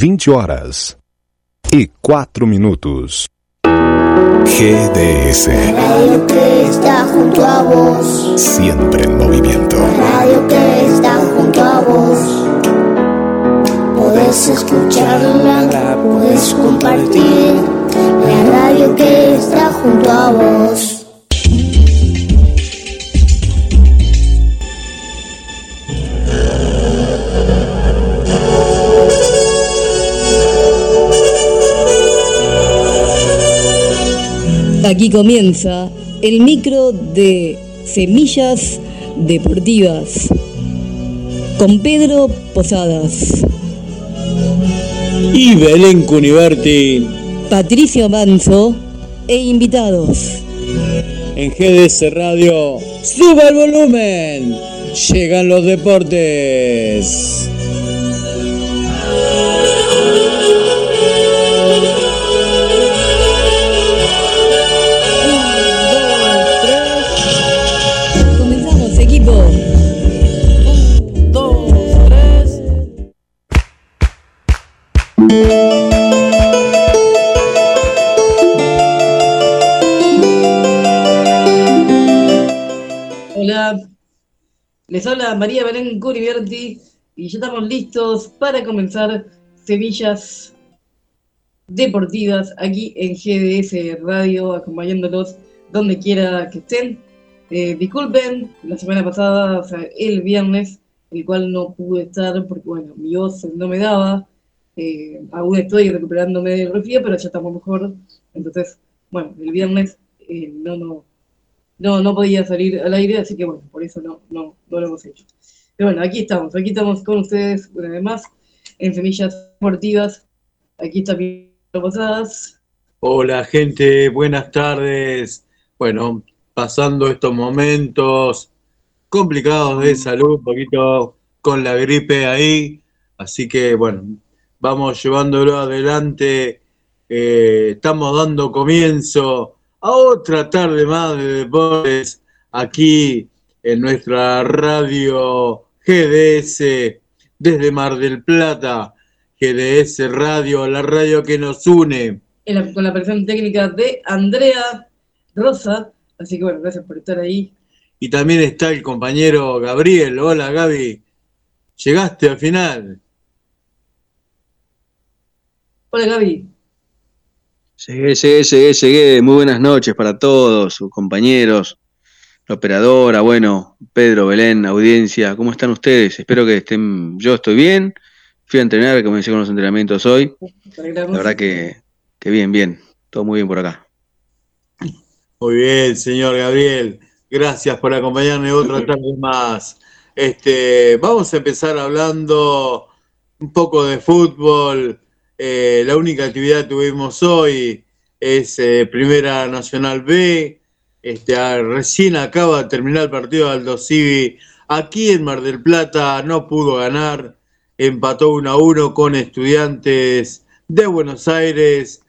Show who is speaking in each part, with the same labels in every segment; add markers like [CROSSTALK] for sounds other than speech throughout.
Speaker 1: 20 horas e 4 minutos.
Speaker 2: GDS.
Speaker 3: Radio que está junto a vos.
Speaker 2: Siempre en movimiento.
Speaker 3: Radio que está junto a vos. Podés escucharla, podés compartir. La radio que está junto a vos.
Speaker 4: Aquí comienza el micro de Semillas Deportivas con Pedro Posadas,
Speaker 5: Y Belén Cuniverti
Speaker 4: Patricio Manso e invitados.
Speaker 5: en GDS Radio. ¡Suba el volumen! Llegan los deportes.
Speaker 6: Les habla María Belén Curiberti y ya estamos listos para comenzar Semillas Deportivas aquí en GDS Radio, acompañándolos donde quiera que estén. Eh, disculpen, la semana pasada, o sea, el viernes, el cual no pude estar porque, bueno, mi voz no me daba. Eh, aún estoy recuperándome del resfrío, pero ya estamos mejor. Entonces, bueno, el viernes eh, no, no, no, no podía salir al aire, así que bueno, por eso no, no, no lo hemos hecho. Pero bueno, aquí estamos, aquí estamos con ustedes una vez más en Semillas Deportivas. Aquí está mi Posadas.
Speaker 7: Hola gente, buenas tardes. Bueno, pasando estos momentos complicados de salud, un poquito con la gripe ahí, así que bueno, vamos llevándolo adelante. Eh, estamos dando comienzo a otra tarde más de deportes aquí en nuestra radio GDS desde Mar del Plata. GDS Radio, la radio que nos une.
Speaker 6: la- con la versión técnica de Andrea Rosa. Así que bueno, gracias por estar ahí.
Speaker 7: Y también está el compañero Gabriel. Hola Gaby. Llegaste al final.
Speaker 6: Hola Gaby.
Speaker 8: Llegué, llegué, llegué, llegué. Muy buenas noches para todos, sus compañeros, la operadora, bueno, Pedro, Belén, audiencia. ¿Cómo están ustedes? Espero que estén. Yo estoy bien. Fui a entrenar, comencé con los entrenamientos hoy. La verdad que, que bien, bien. Todo muy bien por acá.
Speaker 7: Muy bien, señor Gabriel. Gracias por acompañarme otra tarde más. Este, vamos a empezar hablando un poco de fútbol. Eh, la única actividad que tuvimos hoy es eh, Primera Nacional B. Este, recién acaba de terminar el partido de Aldo Civi. Aquí en Mar del Plata no pudo ganar. Empató 1 a 1 con estudiantes de Buenos Aires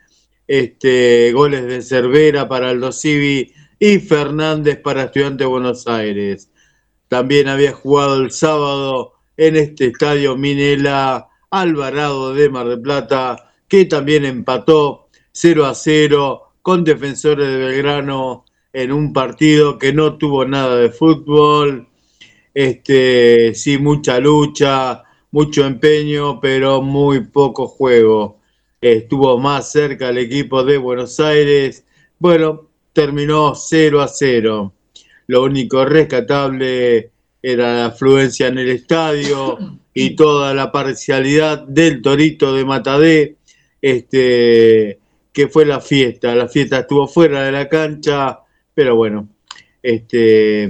Speaker 7: este, goles de Cervera para Aldo Civi y Fernández para Estudiantes de Buenos Aires. También había jugado el sábado en este estadio Minela Alvarado de Mar del Plata, que también empató 0 a 0 con Defensores de Belgrano en un partido que no tuvo nada de fútbol. Este, sí, mucha lucha, mucho empeño, pero muy poco juego estuvo más cerca el equipo de Buenos Aires. Bueno, terminó 0 a 0. Lo único rescatable era la afluencia en el estadio y toda la parcialidad del Torito de Matadé, este, que fue la fiesta. La fiesta estuvo fuera de la cancha, pero bueno, este,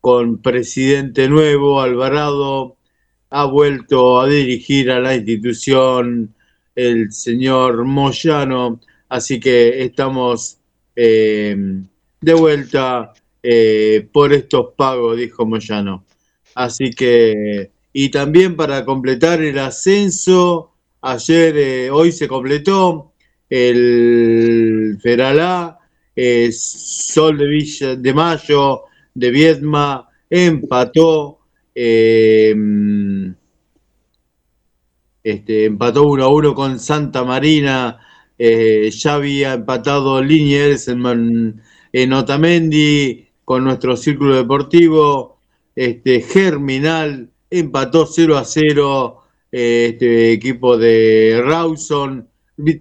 Speaker 7: con presidente nuevo, Alvarado, ha vuelto a dirigir a la institución el señor Moyano, así que estamos eh, de vuelta eh, por estos pagos, dijo Moyano. Así que, y también para completar el ascenso, ayer, eh, hoy se completó el Feralá, Sol de Villa de Mayo, de Viedma, empató. Este, empató 1 a 1 con Santa Marina, eh, ya había empatado Liniers en, Otamendi con nuestro círculo deportivo, este, Germinal empató 0 a 0 eh, este equipo de Rawson,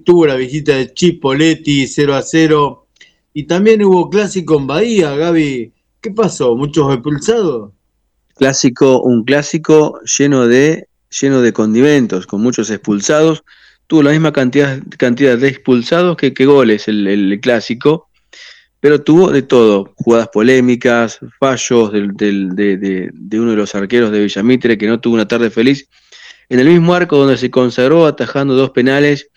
Speaker 7: tuvo la visita de Chipoletti 0 a 0 y también hubo clásico en Bahía, Gaby. ¿Qué pasó? ¿Muchos expulsados?
Speaker 8: Clásico, un clásico lleno de lleno de condimentos, con muchos expulsados. Tuvo la misma cantidad, cantidad de expulsados que, que goles el, clásico, pero tuvo de todo, jugadas polémicas, fallos del, de, de, uno de los arqueros de Villamitre que no tuvo una tarde feliz. En el mismo arco donde se consagró atajando dos penales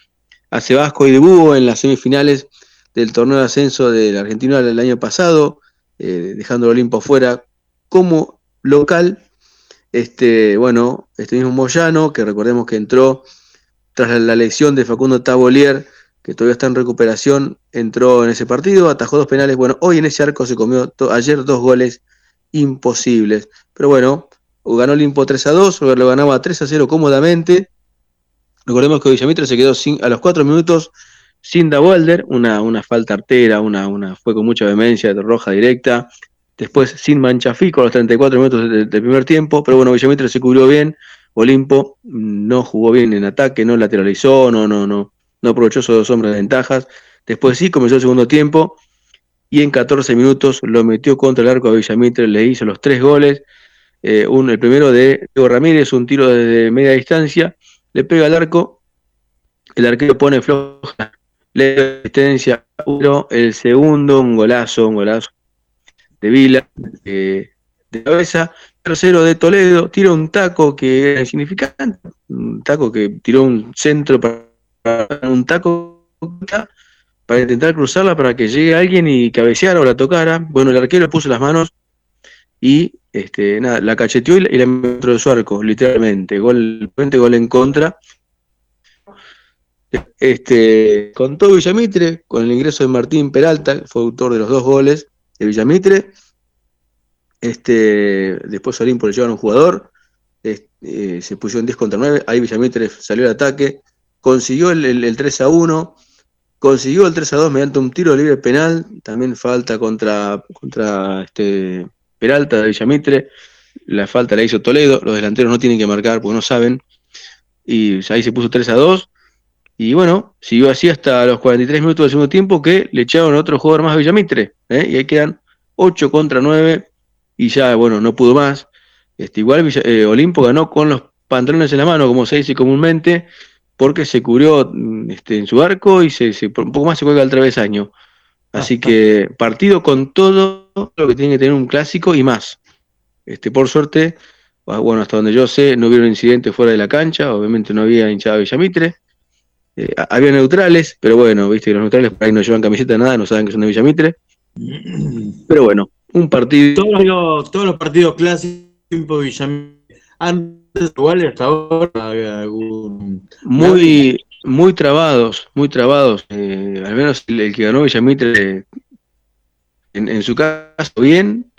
Speaker 8: a Sebasco y de Búho en las semifinales del torneo de ascenso del Argentino del año pasado, eh, dejando el Olimpo fuera como local este, bueno, este mismo Moyano, que recordemos que entró tras la lesión de Facundo Tabolier, que todavía está en recuperación, entró en ese partido, atajó dos penales. Bueno, hoy en ese arco se comió ayer dos goles imposibles. Pero bueno, ganó Limpo 3 a 2, lo ganaba 3 a 0 cómodamente. Recordemos que Villamitre se quedó a los 4 minutos sin Da una, una falta artera, una, una, fue con mucha vehemencia de roja directa. Después sin Manchafico a los 34 minutos del, primer tiempo, pero bueno, Villamitre se cubrió bien. Olimpo no jugó bien en ataque, no lateralizó, no, no, no, no aprovechó esos dos hombres de ventajas. Después sí comenzó el segundo tiempo y en 14 minutos lo metió contra el arco a Villamitre, le hizo los tres goles. Eh, el primero de Diego Ramírez, un tiro desde media distancia, le pega al arco, el arquero pone floja, le asistencia uno, el segundo, un golazo, un golazo de Vila, de cabeza. Tercero de Toledo, tira un taco que era insignificante, un taco que tiró un centro para un taco para intentar cruzarla para que llegue alguien y cabeceara o la tocara. Bueno, el arquero puso las manos y este, nada, la cacheteó y la metió de su arco, literalmente. Gol, gol en contra. Este, contó Villamitre con el ingreso de Martín Peralta, fue autor de los dos goles de Villamitre. Este, después Olimpo le llevaron un jugador, eh, se pusieron 10 contra 9, ahí Villamitre salió al ataque, consiguió el, 3 a 1, consiguió el 3 a 2 mediante un tiro libre penal, también falta contra, contra este, Peralta de Villamitre, la falta la hizo Toledo, los delanteros no tienen que marcar porque no saben, y ahí se puso 3 a 2, y bueno, siguió así hasta los 43 minutos del segundo tiempo que le echaron otro jugador más a Villamitre. ¿eh? Y ahí quedan 8 contra 9 y ya, bueno, no pudo más. Este, igual eh, Olimpo ganó con los pantalones en la mano, como se dice comúnmente, porque se cubrió mm, este, en su arco y se, un poco más se juega al travesaño. Así que partido con todo lo que tiene que tener un clásico y más. Este, por suerte, ah, bueno, hasta donde yo sé, no hubo incidentes fuera de la cancha, obviamente no había hinchada Villamitre. Eh, había neutrales, pero bueno, viste que los neutrales por ahí no llevan camiseta nada, no saben que son de Villamitre. [CLEARS THROAT] Pero bueno, un partido.
Speaker 7: Todos los, todos los partidos clásicos de Villamitre, antes
Speaker 8: muy, muy trabados, muy trabados. Eh, al menos el, que ganó Villamitre, en, en, su caso, bien,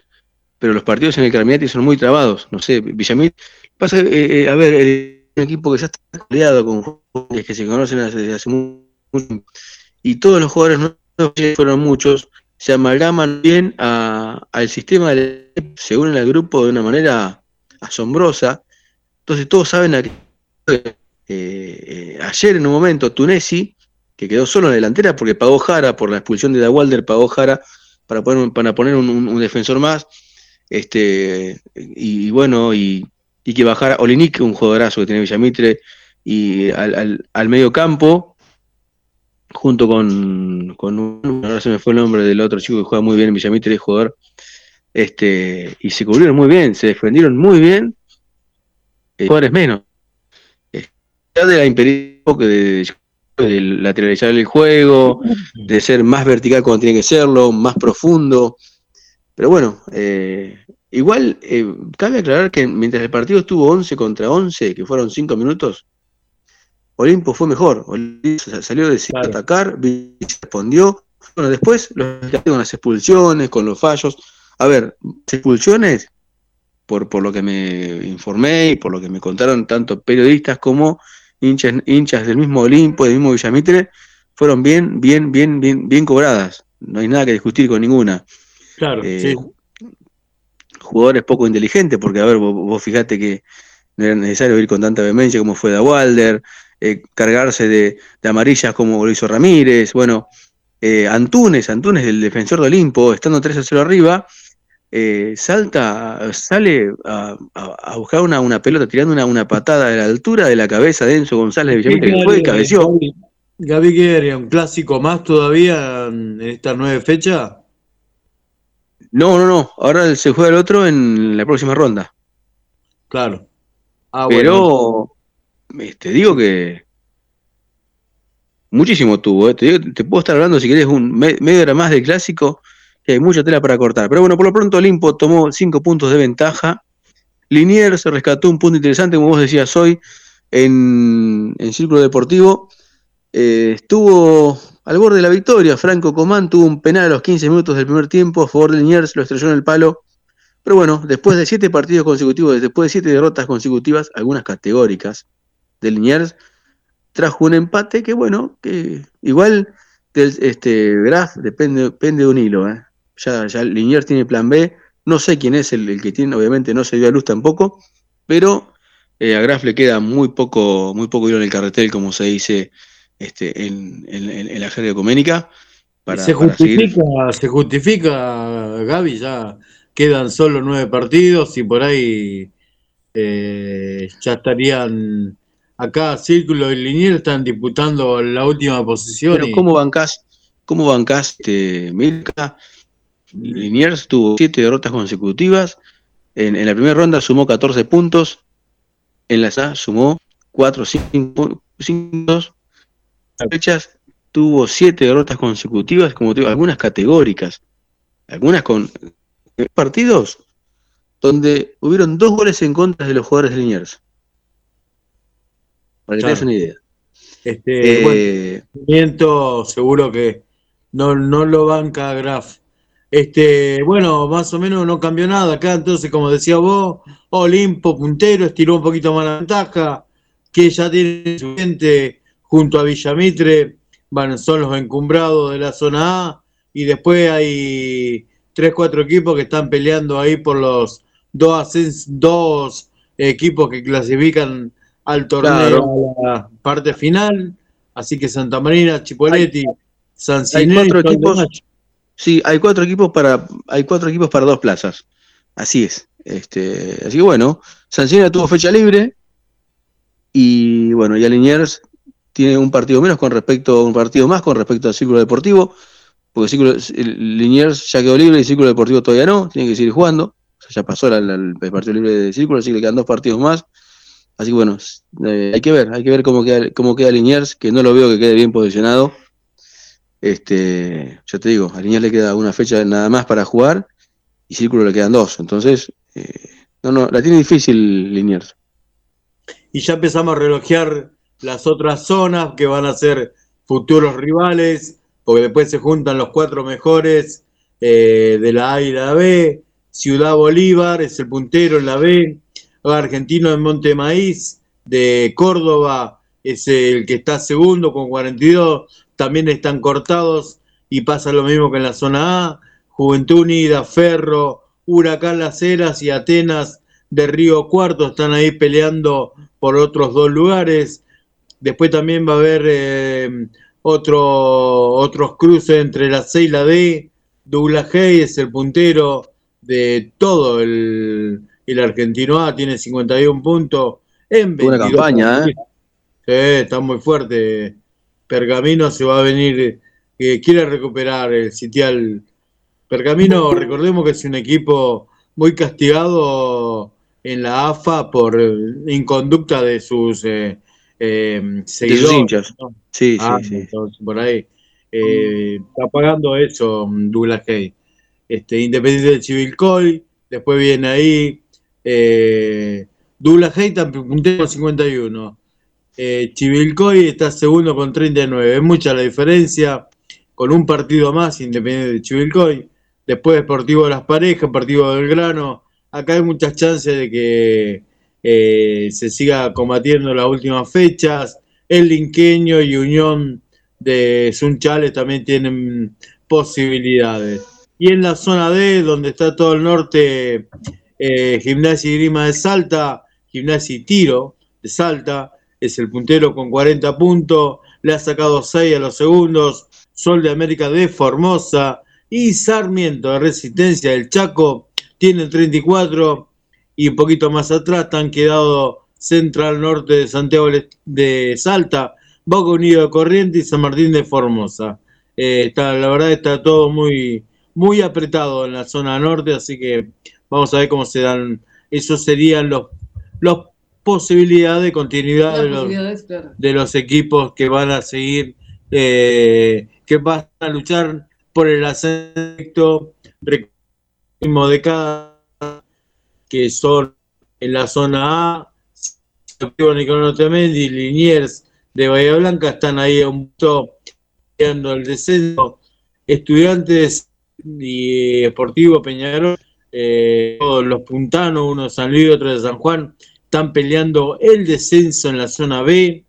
Speaker 8: pero los partidos en el Carminati son muy trabados. No sé, Villamitre. Pasa, eh, a ver, un equipo que ya está aliado con jugadores que se conocen desde hace mucho y todos los jugadores nuevos, fueron muchos, se amalgaman bien al sistema, se unen al grupo de una manera asombrosa. Entonces todos saben a eh, eh, ayer en un momento Tunesi, que quedó solo en la delantera porque pagó Jara por la expulsión de Dawalder, pagó Jara para poner, para poner un, defensor más. Este, y, bueno, y, y que bajara Olinik, un jugadorazo que tiene Villamitre, y al, al, medio campo, junto con, con un, ahora se me fue el nombre del otro chico que juega muy bien en Villamitre, es jugador, este, y se cubrieron muy bien, se defendieron muy bien, jugadores menos. Eh, de la imperio de, de lateralizar el juego, de ser más vertical cuando tiene que serlo, más profundo. Pero bueno, eh, igual eh, cabe aclarar que mientras el partido estuvo 11 contra 11, que fueron 5 minutos, Olimpo fue mejor. Olimpo salió de
Speaker 7: Claro.
Speaker 8: atacar, respondió. Bueno, después los con las expulsiones, con los fallos. A ver, expulsiones, por, por lo que me informé y por lo que me contaron tanto periodistas como hinchas, hinchas del mismo Olimpo, del mismo Villamitre, fueron bien, bien, bien, bien, bien cobradas. No hay nada que discutir con ninguna.
Speaker 7: Claro,
Speaker 8: Eh,
Speaker 7: sí.
Speaker 8: Jugadores poco inteligentes, porque a ver, vos, vos fijate que no era necesario ir con tanta vehemencia como fue Da Walder, eh, cargarse de, de amarillas como lo hizo Ramírez, bueno, eh, Antunes, Antunes, el defensor de Olimpo, estando 3 a 0 arriba, eh, salta, sale a, a- a buscar una, una pelota tirando una, una patada a la altura de la cabeza de Enzo González de Villamitre, que fue y cabeció.
Speaker 7: Gaby, Gaby, ¿qué haría? ¿Un clásico más todavía en esta nueve fecha?
Speaker 8: No, no, no, ahora se juega el otro en la próxima ronda.
Speaker 7: Claro. Ah, bueno.
Speaker 8: Pero eh, te digo que muchísimo tuvo. eh. Te, digo- te puedo estar hablando si querés un me- media hora más del clásico, hay mucha tela para cortar. Pero bueno, por lo pronto Olimpo tomó cinco puntos de ventaja. Liniers se rescató un punto interesante, como vos decías hoy, en, en Círculo Deportivo. Eh, estuvo al borde de la victoria. Franco Comán tuvo un penal a los 15 minutos del primer tiempo a favor de Liniers, lo estrelló en el palo. Pero bueno, después de siete partidos consecutivos, después de siete derrotas consecutivas, algunas categóricas de Liniers, trajo un empate que bueno, que igual del este Graf depende, depende de un hilo. ¿eh? Ya, ya Liniers tiene plan B, no sé quién es el, el que tiene, obviamente no se dio a luz tampoco, pero eh, a Graf le queda muy poco, muy poco hilo en el carretel, como se dice este, en, en- la jerga ecuménica. Para,
Speaker 7: se
Speaker 8: para seguir
Speaker 7: justifica, se justifica, Gaby, ya quedan solo nueve partidos y por ahí eh, ya estarían acá Círculo y Linier están disputando la última posición.
Speaker 8: Pero
Speaker 7: y-
Speaker 8: ¿cómo bancás, cómo bancás este, Milka? Liniers tuvo siete derrotas consecutivas. En, en la primera ronda sumó 14 puntos. En la SA sumó 4 5 fechas. Tuvo siete derrotas consecutivas, como te digo, algunas categóricas. Algunas con partidos donde hubieron dos goles en contra de los jugadores de Liniers. Para que
Speaker 7: Claro.
Speaker 8: te una idea.
Speaker 7: Este,
Speaker 8: Eh,
Speaker 7: seguro que no, no lo banca Graf. Este, bueno, más o menos no cambió nada acá, entonces, como decía vos, Olimpo puntero, estiró un poquito más la ventaja, que ya tiene su gente junto a Villamitre, bueno, son los encumbrados de la zona A, y después hay tres, cuatro equipos que están peleando ahí por los dos, dos equipos que clasifican al torneo a la parte final, así que Santa Marina, Chipoletti, San
Speaker 8: hay
Speaker 7: Sinés,
Speaker 8: cuatro equipos. Sí, hay cuatro equipos para, hay cuatro equipos para dos plazas. Así es. Este, así que bueno, Sancina tuvo fecha libre y bueno, ya Liniers tiene un partido menos con respecto, un partido más con respecto al Círculo Deportivo, porque Círculo, el Liniers ya quedó libre y Círculo Deportivo todavía no, tiene que seguir jugando. O sea, ya pasó la- la- el partido libre de Círculo, así que le quedan dos partidos más. Así que bueno, eh, hay que ver, hay que ver cómo queda, cómo queda Liniers, que no lo veo que quede bien posicionado. Este, ya te digo, a Liniers le queda una fecha nada más para jugar y Círculo le quedan dos. Entonces, eh, no, no, la tiene difícil Liniers.
Speaker 7: Y ya empezamos a relojear las otras zonas que van a ser futuros rivales, porque después se juntan los cuatro mejores eh, de la A y la B. Ciudad Bolívar es el puntero en la B. Argentino de Monte Maíz de Córdoba es el que está segundo con 42. También están cortados y pasa lo mismo que en la zona A. Juventud Unida, Ferro, Huracán Las Heras y Atenas de Río Cuarto están ahí peleando por otros dos lugares. Después también va a haber eh, otro, otros cruces entre la C y la D. Douglas Hayes, el puntero de todo el, el argentino A, tiene 51 puntos en 22
Speaker 8: Buena campaña, ¿eh?
Speaker 7: Sí, está muy fuerte. Pergamino se va a venir, eh, quiere recuperar el sitial. Pergamino, recordemos que es un equipo muy castigado en la AFA por inconducta de sus eh, eh,
Speaker 8: De sus
Speaker 7: seguidores.
Speaker 8: hinchas.
Speaker 7: ¿no?
Speaker 8: Sí,
Speaker 7: Ah,
Speaker 8: sí, sí.
Speaker 7: entonces, por ahí. Eh, está pagando eso Douglas Hay. Este, Independiente de Chivilcoy, después viene ahí eh, Douglas Hay también puntero con 51. Eh, Chivilcoy está segundo con 39. Es mucha la diferencia. Con un partido más, Independiente de Chivilcoy. Después Deportivo de las Parejas, Deportivo del Grano. Acá hay muchas chances de que eh, se siga combatiendo las últimas fechas. El Linqueño y Unión de Sunchales también tienen posibilidades. Y en la zona D, donde está todo el norte, eh, Gimnasia y Grima de Salta, Gimnasia y Tiro de Salta, es el puntero con 40 puntos, le ha sacado 6 a los segundos, Sol de América de Formosa y Sarmiento de Resistencia del Chaco tiene 34 y un poquito más atrás están quedado Central Norte de Santiago de Salta, Boca Unido de Corrientes y San Martín de Formosa. Eh, está, la verdad está todo muy, muy apretado en la zona norte, así que vamos a ver cómo se dan, esos serían los, los posibilidades de continuidad de los,
Speaker 6: claro.
Speaker 7: de los equipos que van a seguir, eh, que van a luchar por el ascenso de cada que son en la zona A, Nicolás Temendi, Liniers de Bahía Blanca están ahí a un punto el descenso. Estudiantes y Deportivo Peñarol, eh, todos los puntanos, uno de San Luis, otro de San Juan, están peleando el descenso en la zona B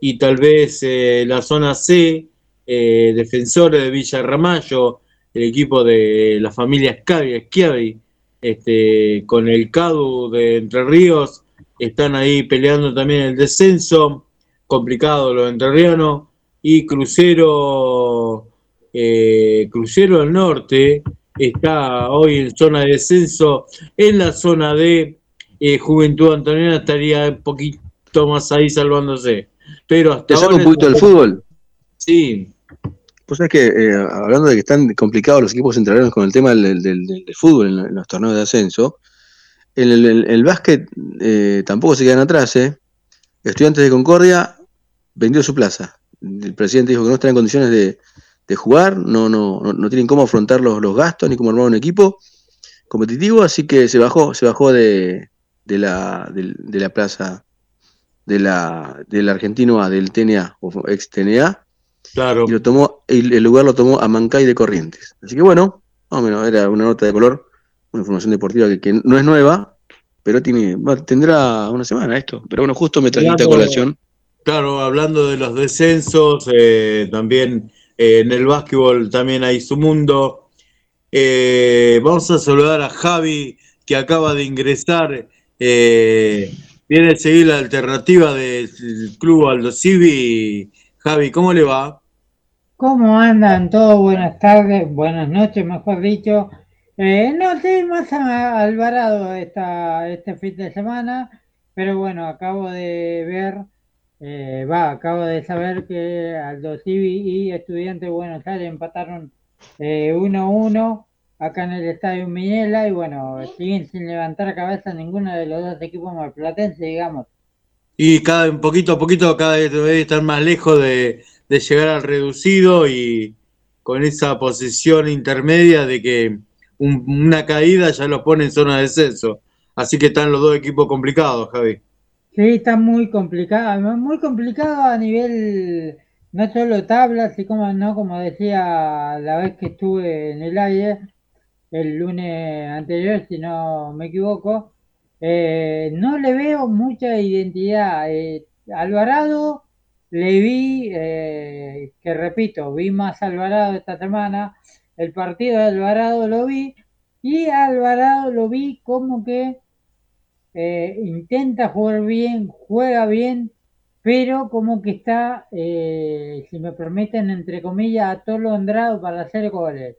Speaker 7: y tal vez eh, la zona C, eh, Defensores de Villa Ramallo, el equipo de la familia Schiavi, este, con el CADU de Entre Ríos, están ahí peleando también el descenso, complicado los entrerrianos, y Crucero, eh, Crucero del Norte está hoy en zona de descenso, en la zona de eh, Juventud Antoniana estaría un poquito más ahí salvándose. Pero hasta
Speaker 8: ¿Te
Speaker 7: ahora
Speaker 8: un poquito del fútbol?
Speaker 7: Sí,
Speaker 8: Pues es que, eh, hablando de que están complicados los equipos centrales con el tema del, del- del- del fútbol en, en los torneos de ascenso, en el, el- el básquet eh, tampoco se quedan atrás. ¿eh? Estudiantes de Concordia vendió su plaza. El presidente dijo que no está en condiciones de, de jugar, no, no, no, no tienen cómo afrontar los, los gastos ni cómo armar un equipo competitivo, así que se bajó, se bajó de, de la, del- de, la plaza de la, del argentino A, del TNA, o ex TNA,
Speaker 7: claro.
Speaker 8: y lo tomó, el, el lugar lo tomó a Mancay de Corrientes. Así que bueno, más o menos era una nota de color, una información deportiva que, que no es nueva, pero tiene, bueno, tendrá una semana esto. Pero bueno, justo me trajiste a colación.
Speaker 7: Claro, hablando de los descensos, eh, también eh, en el básquetbol también hay su mundo. Eh, vamos a saludar a Javi, que acaba de ingresar. Eh, viene a seguir la alternativa del Club Aldo Civi. Javi, ¿cómo le va?
Speaker 9: ¿Cómo andan todos? Buenas tardes, buenas noches, mejor dicho. Eh, no, sí, más Alvarado esta, este fin de semana, pero bueno, acabo de ver, eh, va, acabo de saber que Aldo Civi y Estudiantes de Buenos Aires empataron eh, 1-1 acá en el Estadio Minela y bueno, siguen sin levantar cabeza ninguno de los dos equipos marplatenses, digamos.
Speaker 7: Y cada un poquito a poquito cada vez debe estar más lejos de, de llegar al reducido y con esa posición intermedia de que un- una caída ya los pone en zona de descenso. Así que están los dos equipos complicados, Javi.
Speaker 9: Sí, está muy complicado, muy complicado a nivel no solo tablas, y como no, como decía la vez que estuve en el aire, el lunes anterior, si no me equivoco, eh, no le veo mucha identidad. Eh, Alvarado le vi, eh, que repito, vi más Alvarado esta semana, el partido de Alvarado lo vi, y Alvarado lo vi como que eh, intenta jugar bien, juega bien, pero como que está, eh, si me permiten, entre comillas, atolondrado para hacer goles.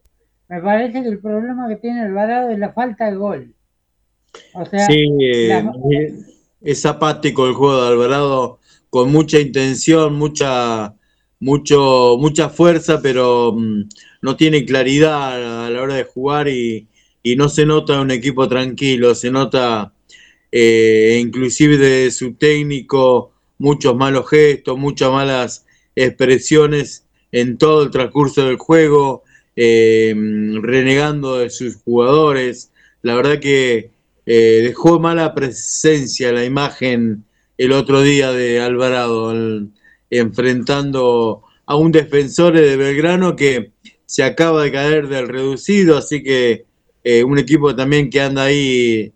Speaker 9: Me parece que el problema que tiene Alvarado es la falta de gol. O sea,
Speaker 7: Sí, eh,
Speaker 9: la-
Speaker 7: es apático el juego de Alvarado, con mucha intención, mucha, mucho, mucha fuerza, pero mm, no tiene claridad a la hora de jugar y, y no se nota un equipo tranquilo, se nota eh, inclusive de su técnico muchos malos gestos, muchas malas expresiones en todo el transcurso del juego, eh, renegando de sus jugadores. La verdad que eh, dejó mala presencia la imagen el otro día de Alvarado, al- enfrentando a un defensor de Belgrano que se acaba de caer del reducido, así que eh, un equipo también que anda ahí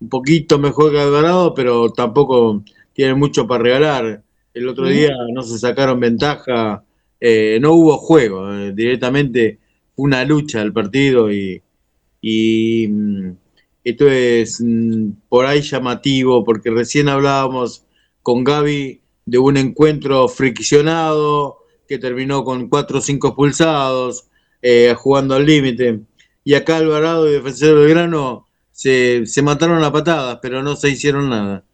Speaker 7: un poquito mejor que Alvarado, pero tampoco tiene mucho para regalar. El otro
Speaker 9: Sí.
Speaker 7: día no se sacaron ventaja, eh, no hubo juego, directamente una lucha el partido y, y, mm, esto es mm, por ahí llamativo, porque recién hablábamos con Gaby de un encuentro friccionado que terminó con cuatro o cinco expulsados, eh, jugando al límite. Y acá Alvarado y Defensor del Grano se, se mataron a patadas, pero no se hicieron nada.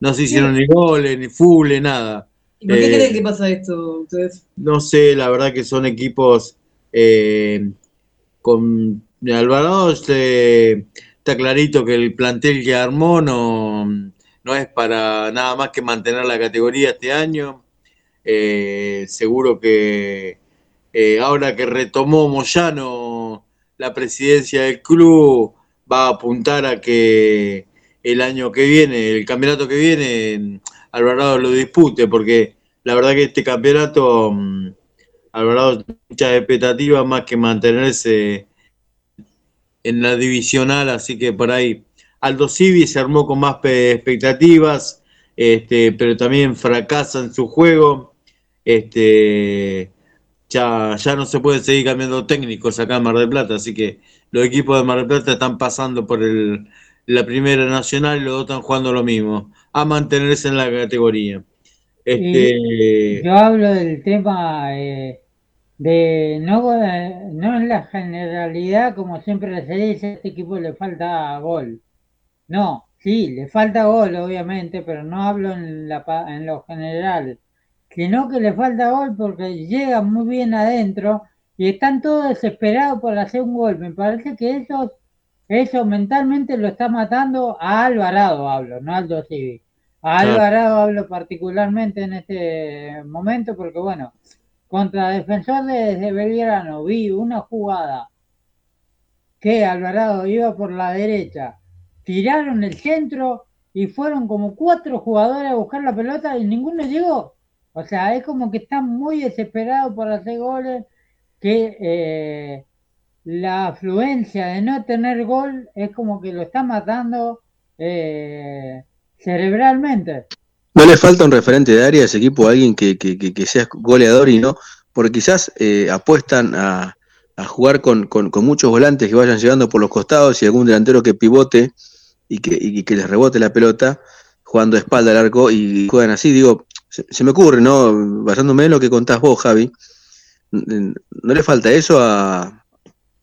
Speaker 7: No se hicieron ni goles, ni fules, nada.
Speaker 6: ¿Y por qué
Speaker 7: Eh,
Speaker 6: creen que pasa esto ustedes?
Speaker 7: no sé, la verdad que son equipos eh, con Alvarado este, está clarito que el plantel que armó no, no es para nada más que mantener la categoría este año. Eh, seguro que eh, ahora que retomó Moyano la presidencia del club va a apuntar a que el año que viene, el campeonato que viene, Alvarado lo dispute, porque la verdad que este campeonato, mm, Alvarado muchas expectativas más que mantenerse en la divisional, así que por ahí Aldo Civi se armó con más pe- expectativas, este, pero también fracasa en su juego. Este, ya, ya no se puede seguir cambiando técnicos acá en Mar del Plata, así que los equipos de Mar del Plata están pasando por el, la primera nacional y los dos están jugando lo mismo, a mantenerse en la categoría. Este,
Speaker 9: Yo hablo del tema eh, de no, no en la generalidad, como siempre se dice, a este equipo le falta gol. No, sí, le falta gol, obviamente, pero no hablo en, la, en lo general, sino que le falta gol porque llegan muy bien adentro y están todos desesperados por hacer un gol. Me parece que eso, eso mentalmente lo está matando a Alvarado, hablo, no a Aldo Civi. A. Alvarado hablo particularmente en este momento porque, bueno, contra Defensor de, Belgrano vi una jugada que Alvarado iba por la derecha, tiraron el centro y fueron como cuatro jugadores a buscar la pelota y ninguno llegó. O sea, es como que están muy desesperados por hacer goles, que eh, la afluencia de no tener gol es como que lo está matando eh, cerebralmente.
Speaker 8: ¿No le falta un referente de área a ese equipo, alguien que, que, que- que sea goleador y no? Porque quizás eh, apuestan a, a jugar con, con- con muchos volantes que vayan llegando por los costados y algún delantero que pivote y que, y que les rebote la pelota jugando de espalda al arco y juegan así. Digo, se, se me ocurre, ¿no? Basándome en lo que contás vos, Javi. ¿No le falta eso a,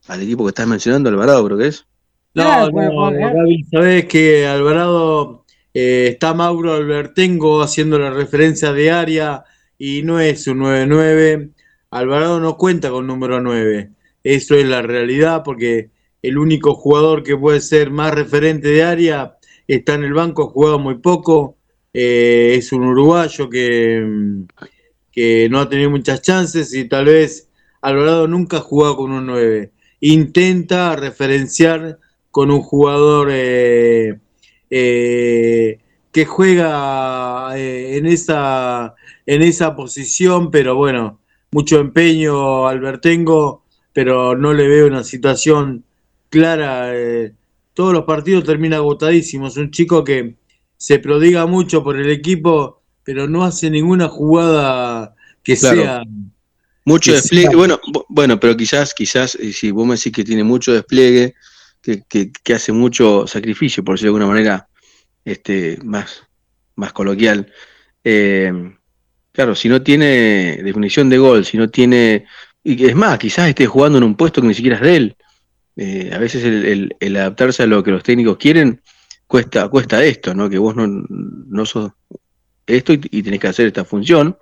Speaker 8: al equipo que estás mencionando, Alvarado, creo que es?
Speaker 7: No, no,
Speaker 9: porque-
Speaker 7: Gaby, sabés que Alvarado eh, está Mauro Albertengo haciendo la referencia de área y no es un 9-9. Alvarado no cuenta con número 9. Eso es la realidad porque el único jugador que puede ser más referente de área está en el banco, ha jugado muy poco. eh, es un uruguayo que, mm, que no ha tenido muchas chances y tal vez Alvarado nunca ha jugado con un 9. Intenta referenciar con un jugador eh, eh, que juega eh, en, esa, en esa posición, pero bueno, mucho empeño Albertengo, pero no le veo una situación clara. eh, todos los partidos termina agotadísimos. Un chico que se prodiga mucho por el equipo, pero no hace ninguna jugada que
Speaker 8: Claro.
Speaker 7: sea.
Speaker 8: Mucho despliegue, bueno, bu- bueno, pero quizás, quizás, si vos me decís que tiene mucho despliegue, que, hace mucho sacrificio, por decirlo de alguna manera, este, más, más coloquial. eh, claro, si no tiene definición de gol, si no tiene, y es más, quizás esté jugando en un puesto que ni siquiera es de él, eh, a veces el adaptarse a lo que los técnicos quieren cuesta, cuesta esto, ¿no? Que vos no, no sos esto y, y tenés que hacer esta función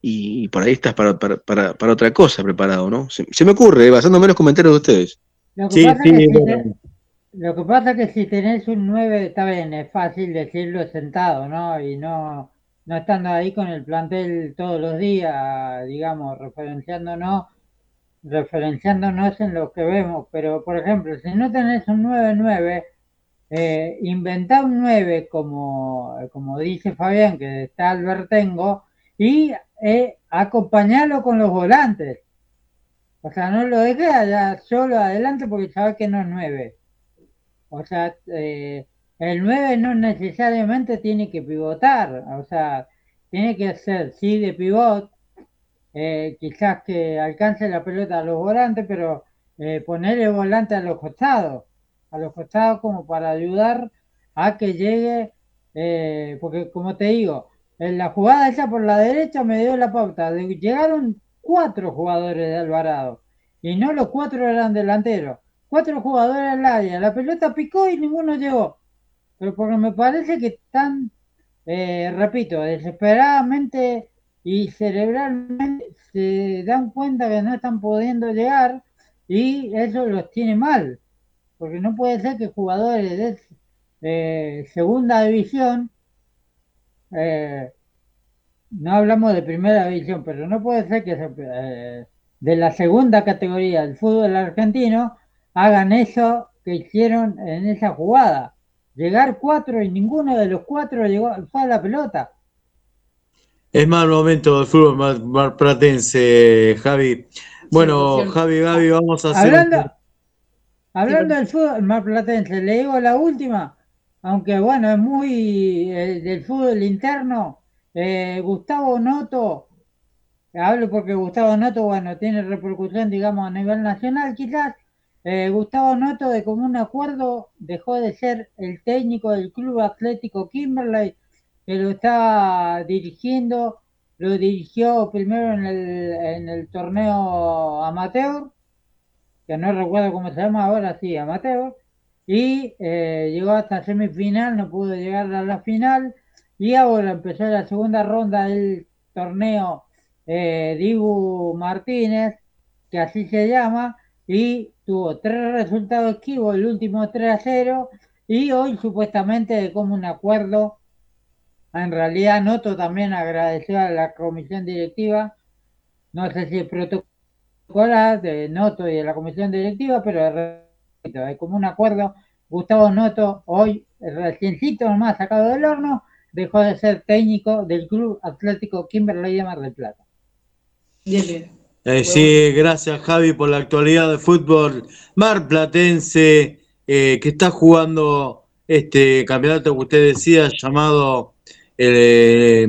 Speaker 8: y, por ahí estás para, para, para, para otra cosa preparado, ¿no? Se, se me ocurre, eh, basándome en los comentarios de ustedes.
Speaker 9: Lo que,
Speaker 7: Sí,
Speaker 9: pasa
Speaker 7: sí,
Speaker 9: que si
Speaker 7: bueno.
Speaker 9: te- lo que pasa que si tenés un 9, está bien, es fácil decirlo sentado, ¿no? Y no, no estando ahí con el plantel todos los días, digamos, referenciándonos, referenciándonos en lo que vemos. Pero, por ejemplo, si no tenés un 9-9, eh, inventá un 9 como, como dice Fabián, que está Albertengo, y eh, acompañalo con los volantes. O sea, no lo dejes allá solo adelante porque sabes que no es 9. O sea, eh, el 9 no necesariamente tiene que pivotar. O sea, tiene que ser, sí, de pivot. eh, quizás que alcance la pelota a los volantes, pero eh, ponerle volante a los costados. A los costados como para ayudar a que llegue. eh, porque como te digo, en la jugada esa por la derecha me dio la pauta. de- llegaron cuatro jugadores de Alvarado. Y no los cuatro eran delanteros. Cuatro jugadores al área. La pelota picó y ninguno llegó. Pero porque me parece que están, eh, repito, desesperadamente y cerebralmente se dan cuenta que no están pudiendo llegar y eso los tiene mal. Porque no puede ser que jugadores de eh, segunda división eh, no hablamos de primera división, pero no puede ser que se- eh, de la segunda categoría del fútbol argentino hagan eso que hicieron en esa jugada. Llegar cuatro y ninguno de los cuatro llegó, fue a la pelota.
Speaker 7: Es mal momento del fútbol mar- marplatense, Javi. Bueno. Javi, Gaby, vamos a hacer.
Speaker 9: Hablando, hablando del fútbol marplatense, le digo la última, aunque bueno, es muy eh, del fútbol interno. Eh, Gustavo Noto, hablo porque Gustavo Noto, bueno, tiene repercusión, digamos, a nivel nacional, quizás. eh, Gustavo Noto, de común acuerdo, dejó de ser el técnico del Club Atlético Kimberley, que lo estaba dirigiendo, lo dirigió primero en el, en el torneo amateur, que no recuerdo cómo se llama ahora, sí, amateur, y eh, llegó hasta semifinal, no pudo llegar a la final, y ahora empezó la segunda ronda del torneo eh, Dibu Martínez, que así se llama, y tuvo tres resultados esquivos, el último 3 a 0, y hoy supuestamente de como un acuerdo, en realidad Noto también agradeció a la comisión directiva, no sé si el protocolo de Noto y de la comisión directiva, pero de como un acuerdo, Gustavo Noto hoy, reciencito nomás sacado del horno, dejó de ser técnico del Club Atlético Kimberley de Mar del Plata.
Speaker 6: Bien, bien.
Speaker 7: Eh, sí, gracias Javi por la actualidad de fútbol marplatense eh, que está jugando este campeonato que usted decía llamado eh,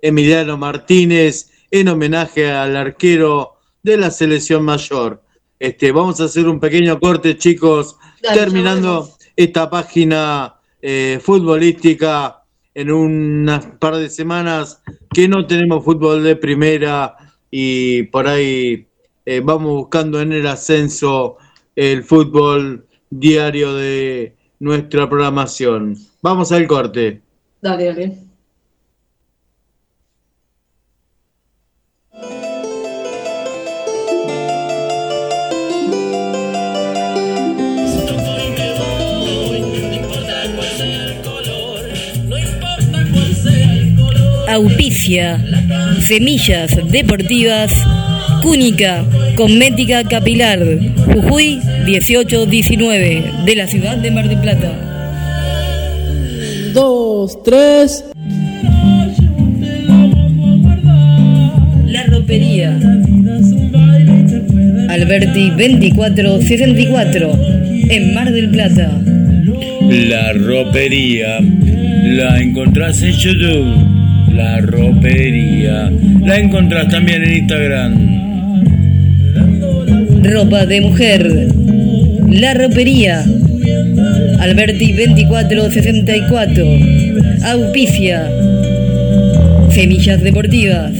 Speaker 7: Emiliano Martínez en homenaje al arquero de la selección mayor. Este, vamos a hacer un pequeño corte, chicos,
Speaker 6: Dale,
Speaker 7: terminando esta página eh, futbolística en unas par de semanas que no tenemos fútbol de primera y por ahí eh, vamos buscando en el ascenso el fútbol diario de nuestra programación. Vamos al corte.
Speaker 6: Dale, dale.
Speaker 4: Auspicia. Semillas deportivas. Cúnica. Cosmética capilar. Jujuy 1819. De la ciudad de Mar del Plata.
Speaker 10: Dos, tres.
Speaker 4: La ropería. Alberti 2464. En Mar del Plata.
Speaker 5: La ropería. La encontrás en YouTube. La ropería. La encontrás también en Instagram.
Speaker 4: Ropa de mujer. La ropería. Alberti 2464. Auspicia. Semillas deportivas.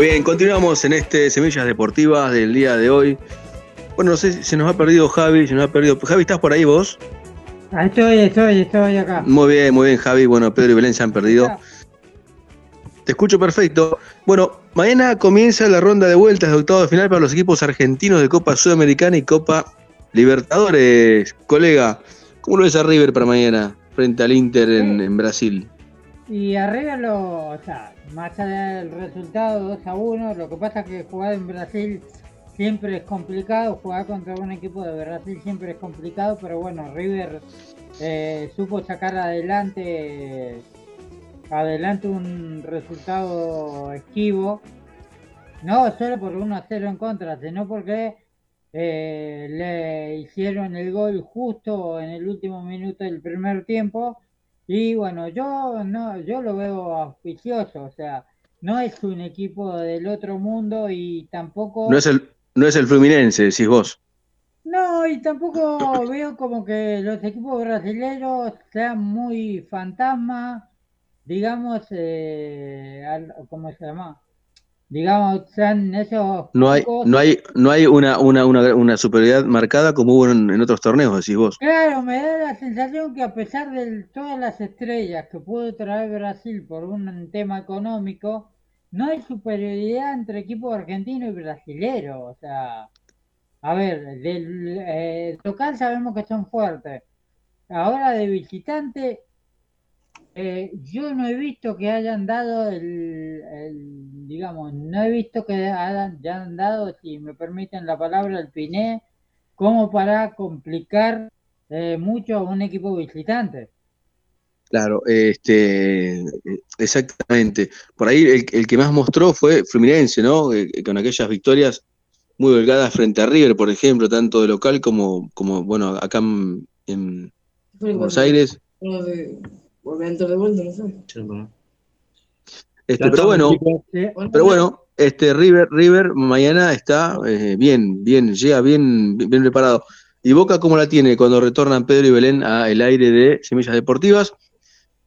Speaker 8: Muy bien, continuamos en este Semillas Deportivas del día de hoy. Bueno, no sé si se nos ha perdido Javi, se nos ha perdido. Javi, ¿estás por ahí vos?
Speaker 9: Ah, Estoy, estoy, estoy acá.
Speaker 8: Muy bien, muy bien, Javi. Bueno, Pedro y Belén se han perdido. Te escucho perfecto. Bueno, mañana comienza la ronda de vueltas de octavo de final para los equipos argentinos de Copa Sudamericana y Copa Libertadores. Colega, ¿cómo lo ves a River para mañana frente al Inter en, en Brasil?
Speaker 9: Y lo, o sea, más allá del resultado 2 a 1, lo que pasa es que jugar en Brasil siempre es complicado, jugar contra un equipo de Brasil siempre es complicado, pero bueno, River eh, supo sacar adelante adelante un resultado esquivo, no solo por 1 a 0 en contra, sino porque eh, le hicieron el gol justo en el último minuto del primer tiempo y bueno, yo no, yo lo veo auspicioso, o sea, no es un equipo del otro mundo y tampoco
Speaker 8: No es el, no es el Fluminense, decís vos.
Speaker 9: no, y tampoco veo como que los equipos brasileños sean muy fantasma, digamos, eh, al- ¿cómo se llama? Digamos, sean esos
Speaker 8: No hay, no hay, no hay una, una, una, una superioridad marcada como hubo en, en otros torneos, decís vos.
Speaker 9: Claro, me da la sensación que a pesar de todas las estrellas que pudo traer Brasil por un tema económico, no hay superioridad entre equipos argentino y brasilero. O sea, a ver, del eh, local sabemos que son fuertes. Ahora de visitante, eh, yo no he visto que hayan dado el, el- digamos, no he visto que hayan, ya han dado, si me permiten la palabra, el piné, como para complicar eh, mucho a un equipo visitante.
Speaker 8: Claro, este, exactamente. Por ahí el, el que más mostró fue Fluminense, ¿no? Eh, con aquellas victorias muy holgadas frente a River, por ejemplo, tanto de local como, como bueno, acá en, en Buenos Aires.
Speaker 6: De momento de vuelta, no sé.
Speaker 8: Este, pero bueno, pero bueno, este River, River mañana está eh, bien, bien, llega bien, bien preparado. ¿Y Boca cómo la tiene cuando retornan Pedro y Belén al aire de Semillas Deportivas?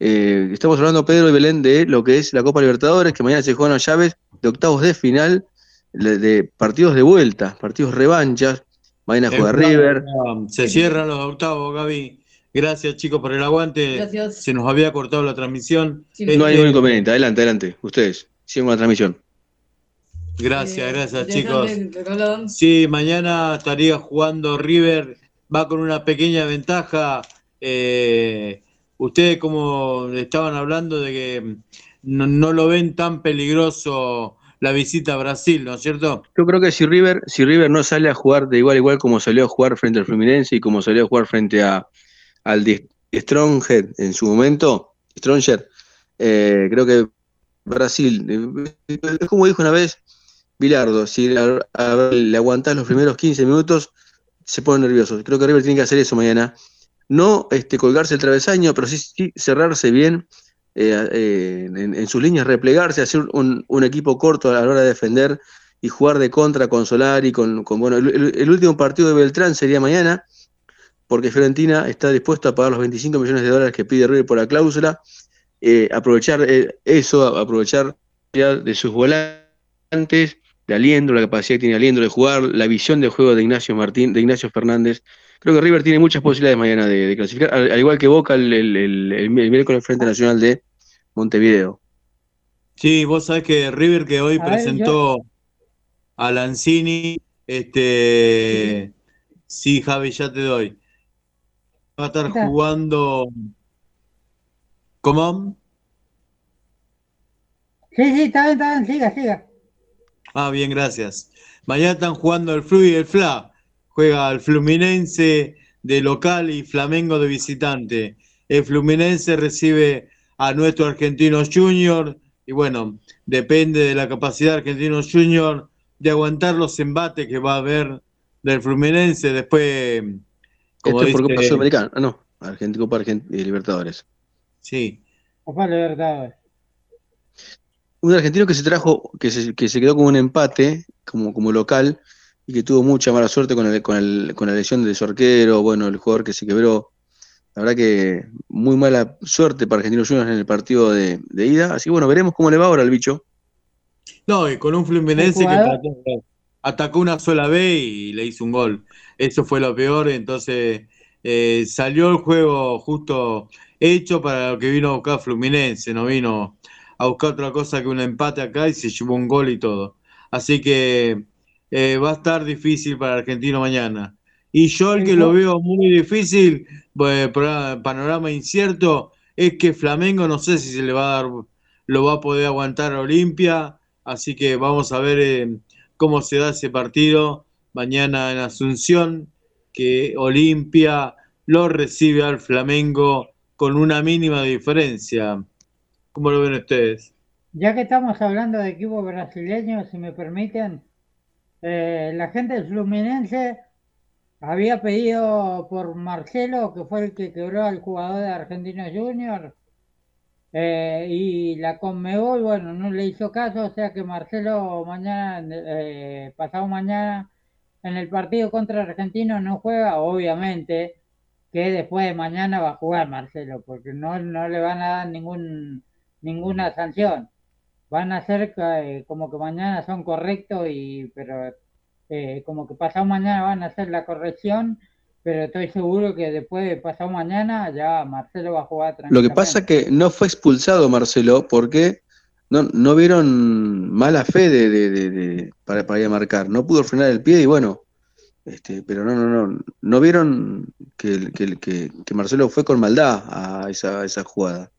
Speaker 8: Eh, estamos hablando, Pedro y Belén, de lo que es la Copa Libertadores, que mañana se juegan las llaves de octavos de final, de, de partidos de vuelta, partidos revanchas. Mañana juega River.
Speaker 7: Se cierran los octavos, Gaby. Gracias, chicos, por el aguante.
Speaker 6: Gracias.
Speaker 7: Se nos había cortado la transmisión.
Speaker 6: Sí,
Speaker 8: No hay
Speaker 7: Este,
Speaker 8: ningún inconveniente. Adelante, adelante. Ustedes, siguen con la transmisión.
Speaker 7: Gracias,
Speaker 6: Eh,
Speaker 7: gracias, chicos. Sí, mañana estaría jugando River, va con una pequeña ventaja. Eh, ustedes como estaban hablando de que no, no lo ven tan peligroso la visita a Brasil, ¿no es cierto?
Speaker 8: Yo creo que si River, si River no sale a jugar de igual a igual como salió a jugar frente al Fluminense y como salió a jugar frente a, al de Stronghead en su momento, Stronger, eh, creo que Brasil, eh, como dijo una vez Bilardo, si a- a- le aguantás los primeros 15 minutos, se pone nervioso. Creo que River tiene que hacer eso mañana. No este, colgarse el travesaño, pero sí, sí cerrarse bien eh, eh, en, sus líneas, replegarse, hacer un, equipo corto a la hora de defender y jugar de contra con Solari, con, con bueno, el último partido de Beltrán sería mañana, porque Fiorentina está dispuesto a pagar los 25 millones de dólares que pide River por la cláusula, eh, aprovechar eh, eso, aprovechar de sus volantes, de Aliendro, la capacidad que tiene Aliendro de jugar, la visión de juego de Ignacio Martín, de Ignacio Fernández. Creo que River tiene muchas posibilidades mañana de, de clasificar, al, al igual que Boca el, el, el- el miércoles Frente Nacional de Montevideo.
Speaker 7: Sí, vos sabés que River que hoy
Speaker 9: A ver,
Speaker 7: presentó a Lanzini, este, sí, Javi, ya te doy. Va a estar jugando, ¿cómo?
Speaker 9: Sí, sí, está bien, está bien, siga, siga.
Speaker 7: Ah, bien, gracias. Mañana están jugando el Flu y el Fla. Juega el Fluminense de local y Flamengo de visitante. El Fluminense recibe a nuestro Argentinos Junior y bueno, depende de la capacidad de Argentinos Junior de aguantar los embates que va a haber del Fluminense. Después, como
Speaker 8: Esto es por
Speaker 7: dice-
Speaker 8: Copa Sudamericana, ah, no, Argentina, Copa Argent- eh, Libertadores.
Speaker 7: sí,
Speaker 9: Copa Libertadores.
Speaker 8: Un argentino que se trajo, que se, que se quedó con un empate como, como local y que tuvo mucha mala suerte con, el, con, el- con la lesión de su arquero, bueno, el jugador que se quebró. La verdad que muy mala suerte para Argentinos Juniors en el partido de, de ida. Así que bueno, veremos cómo le va ahora al bicho.
Speaker 7: No, y con un Fluminense que atacó, una sola vez y le hizo un gol. Eso fue lo peor, entonces eh, salió el juego justo hecho para lo que vino a buscar Fluminense, no vino a buscar otra cosa que un empate acá y se llevó un gol y todo. Así que eh, va a estar difícil para Argentino mañana. Y yo el que lo veo muy difícil, pues, panorama incierto, es que Flamengo no sé si se le va a dar, lo va a poder aguantar a Olimpia, así que vamos a ver eh, cómo se da ese partido mañana en Asunción, que Olimpia lo recibe al Flamengo con una mínima diferencia. ¿Cómo lo ven ustedes?
Speaker 9: Ya que estamos hablando de equipos brasileños, si me permiten, eh, la gente Fluminense había pedido por Marcelo, que fue el que quebró al jugador de Argentinos Junior, eh, y la Conmebol, bueno, no le hizo caso, o sea que Marcelo mañana, eh, pasado mañana, en el partido contra Argentinos no juega, obviamente, que después de mañana va a jugar Marcelo, porque no, no le van a dar ningún, ninguna sanción. Van a ser eh, como que mañana son correctos, y pero eh, como que pasado mañana van a hacer la corrección, pero estoy seguro que después de pasado mañana ya Marcelo va a jugar
Speaker 8: Lo
Speaker 9: tranquilamente.
Speaker 8: que pasa que no fue expulsado Marcelo porque no, no vieron mala fe de, de- de- de- para, para ir a marcar. No pudo frenar el pie y bueno, este, pero no, no, no, no vieron que, que, que- que Marcelo fue con maldad a esa, a esa jugada.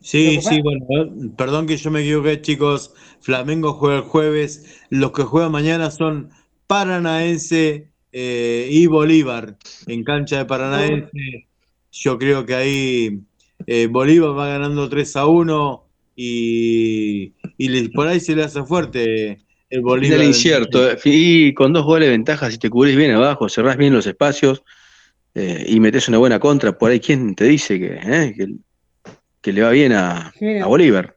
Speaker 7: Sí,
Speaker 9: Lo
Speaker 7: sí, bueno, eh, perdón que yo me equivoqué, chicos. Flamengo juega el jueves. Los que juegan mañana son Paranaense eh, y Bolívar en cancha de Paranaense. Yo creo que ahí eh, Bolívar va ganando 3 a 1 y, y le- por ahí se le hace fuerte el
Speaker 8: Final
Speaker 7: Bolívar.
Speaker 8: incierto. eh, Y con dos goles de ventaja, si te cubrís bien abajo, cerrás bien los espacios eh, y metés una buena contra, por ahí, ¿quién te dice que, eh, que, que le va bien a,
Speaker 9: Sí.
Speaker 8: a Bolívar?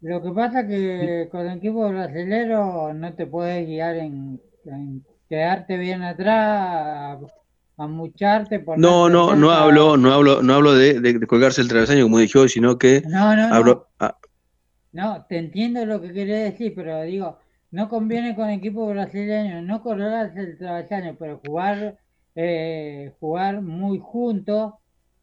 Speaker 9: Lo que pasa es que con el equipo brasilero no te puedes guiar en, en quedarte bien atrás, a, mucharte,
Speaker 8: No,
Speaker 9: ponerte
Speaker 8: no, no
Speaker 9: cerca.
Speaker 8: hablo, no hablo, no hablo de, de- de colgarse el travesaño como dije hoy, sino que
Speaker 9: No, no, no.
Speaker 8: ah,
Speaker 9: No, te entiendo lo que querés decir, pero digo, no conviene con equipo brasileño, no colgarse el travesaño, pero jugar, eh, jugar muy juntos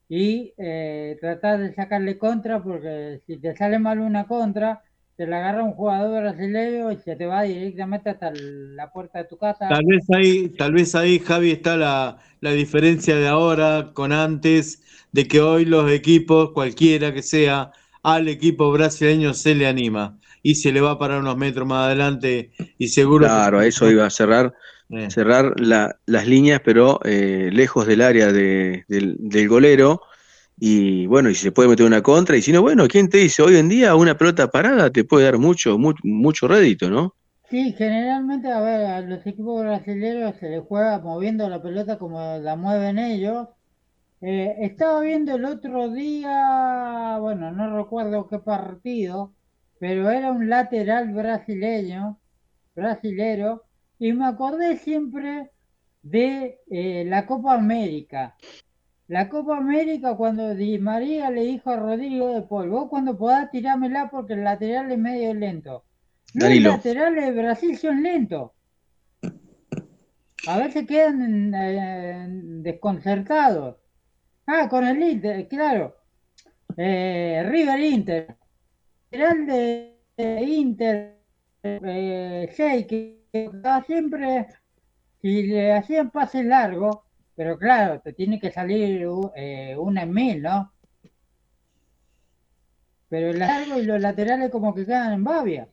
Speaker 9: y eh, tratar de sacarle contra, porque si te sale mal una contra, te la agarra un jugador brasileño y se te va directamente hasta la puerta de tu casa.
Speaker 7: Tal vez ahí, tal vez ahí, Javi, está la, la diferencia de ahora con antes, de que hoy los equipos, cualquiera que sea, al equipo brasileño se le anima y se le va para unos metros más adelante y seguro que-
Speaker 8: claro, a eso iba a cerrar,
Speaker 7: Eh.
Speaker 8: cerrar la- las líneas, pero eh, lejos del área de- del, del golero. Y bueno, y se puede meter una contra, y si no, bueno, ¿quién te dice? Hoy en día una pelota parada te puede dar mucho, mu- mucho rédito, ¿no?
Speaker 9: Sí, generalmente, a ver, a los equipos brasileños se les juega moviendo la pelota como la mueven ellos. Eh, estaba viendo el otro día, bueno, no recuerdo qué partido, pero era un lateral brasileño, brasilero, y me acordé siempre de eh, la Copa América. La Copa América cuando Di María le dijo a Rodrigo de Paul, vos cuando podás tirámela porque el lateral es medio lento. Los
Speaker 8: Danilo.
Speaker 9: laterales de Brasil son lentos. A veces quedan eh, desconcertados. Ah, con el Inter, claro. Eh, River Inter. Lateral de, de Inter, eh, que estaba siempre, si le hacían pases largos, pero claro, te tiene que salir eh, una en mil, ¿no? Pero el largo y los laterales como que quedan en babia.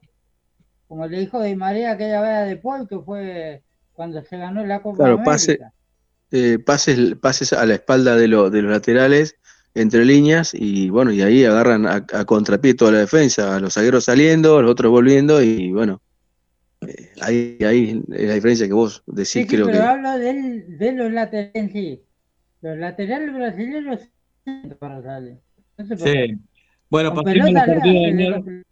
Speaker 9: Como le dijo Di María aquella vez De Paul, que fue cuando se ganó la Copa
Speaker 8: Claro, pase, eh, pases, pases a la espalda de, lo- de los laterales, entre líneas, y bueno, y ahí agarran a, a contrapié toda la defensa, a los zagueros saliendo, los otros volviendo, y bueno, eh, ahí, ahí es la diferencia que vos decís,
Speaker 9: Sí, sí,
Speaker 8: creo
Speaker 9: pero
Speaker 8: que.
Speaker 9: hablo del, de los laterales en sí. Los laterales brasileños para salir. No sé.
Speaker 7: Sí. Bueno, pasemos los partidos del miércoles.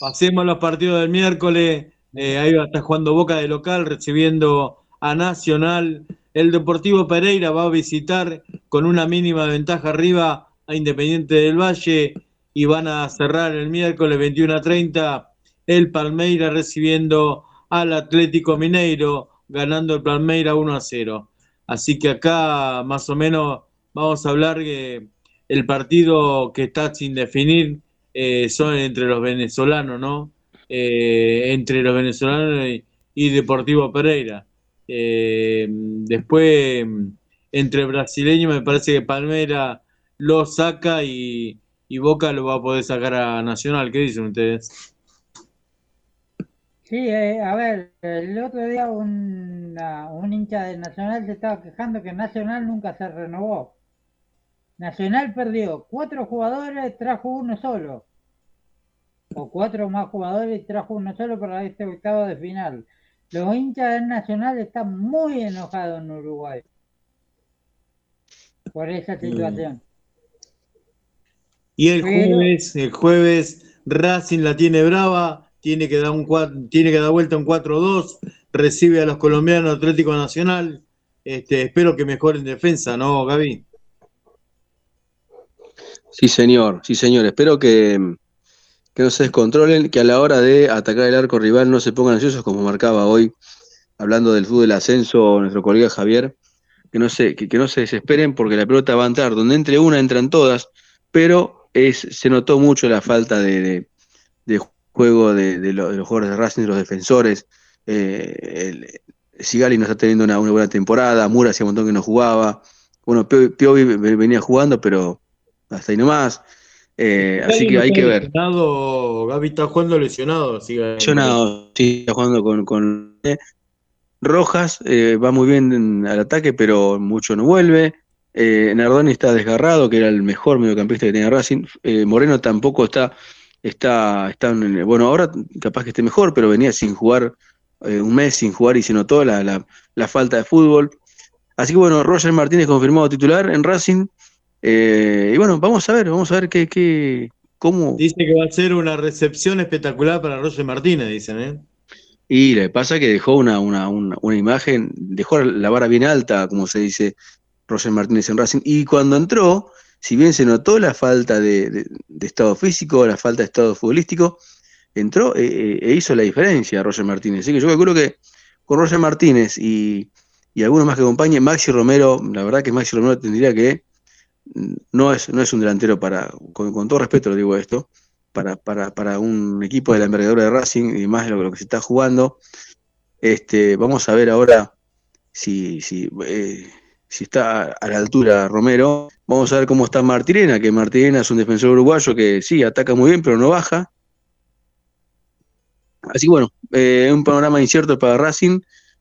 Speaker 7: Pasemos los partidos del miércoles. Eh, ahí va a estar jugando Boca de local, recibiendo a Nacional. El Deportivo Pereira va a visitar con una mínima ventaja arriba a Independiente del Valle y van a cerrar el miércoles 21 a 30 el Palmeira recibiendo al Atlético Mineiro, ganando el Palmeira 1 a 0. Así que acá más o menos vamos a hablar que el partido que está sin definir eh, son entre los venezolanos, ¿no? Eh, entre los venezolanos y, Deportivo Pereira. Eh, después, entre brasileños, me parece que Palmera lo saca y, y Boca lo va a poder sacar a Nacional. ¿Qué dicen ustedes?
Speaker 9: Sí, eh, a ver, el otro día un, un hincha de Nacional se estaba quejando que Nacional nunca se renovó. Nacional perdió cuatro jugadores, trajo uno solo. O cuatro más jugadores y trajo uno solo para este octavo de final. Los hinchas del Nacional están muy enojados en Uruguay por esa
Speaker 7: Mm.
Speaker 9: situación.
Speaker 7: Y el
Speaker 9: Pero-
Speaker 7: jueves, el jueves Racing la tiene brava, tiene que dar un tiene que dar vuelta un 4-2, recibe a los colombianos Atlético Nacional. Este, espero que mejoren defensa, ¿no, Gaby?
Speaker 8: Sí, señor, sí, señor. Espero que, que no se descontrolen, que a la hora de atacar el arco rival no se pongan ansiosos, como marcaba hoy, hablando del fútbol del ascenso, nuestro colega Javier, que no se, que, que no se desesperen porque la pelota va a entrar. Donde entre una, entran todas, pero es, se notó mucho la falta de, de- de juego de, de lo- de los jugadores de Racing, de los defensores. Eh, Sigali no está teniendo una, una buena temporada, Mura hacía un montón que no jugaba. Bueno, Pio- Piovi venía jugando, pero hasta ahí nomás. Eh, así que hay que ver.
Speaker 7: Lesionado, Gaby está jugando lesionado,
Speaker 8: Lesionado, sí, está jugando con, con eh, Rojas, eh, va muy bien en- al ataque, pero mucho no vuelve. Eh, Nardoni está desgarrado, que era el mejor mediocampista que tenía Racing. Eh, Moreno tampoco está, está, está en- bueno, ahora capaz que esté mejor, pero venía sin jugar eh, un mes sin jugar y se notó la, la, la falta de fútbol. Así que bueno, Roger Martínez confirmado titular en Racing. Eh, y bueno, vamos a ver, vamos a ver qué, qué, cómo,
Speaker 7: Dice que va a ser una recepción espectacular para Roger Martínez, dicen, ¿eh?
Speaker 8: Y le pasa que dejó una, una, una, una imagen, dejó la vara bien alta, como se dice Roger Martínez en Racing. Y cuando entró, si bien se notó la falta de, estado físico, la falta de estado futbolístico, entró eh, eh, e hizo la diferencia Roger Martínez. Así que yo calculo que con Roger Martínez y, y algunos más que acompañen, Maxi Romero, la verdad que Maxi Romero tendría que, mm, no es, no es un delantero para, con, todo respeto lo digo esto, para, para, para un equipo de la envergadura de Racing y más de lo, lo que se está jugando. Este, vamos a ver ahora si, si, eh, si está a la altura Romero. Vamos a ver cómo está Martirena, que Martirena es un defensor uruguayo que sí, ataca muy bien, pero no baja. Así que bueno, eh, un panorama incierto para Racing.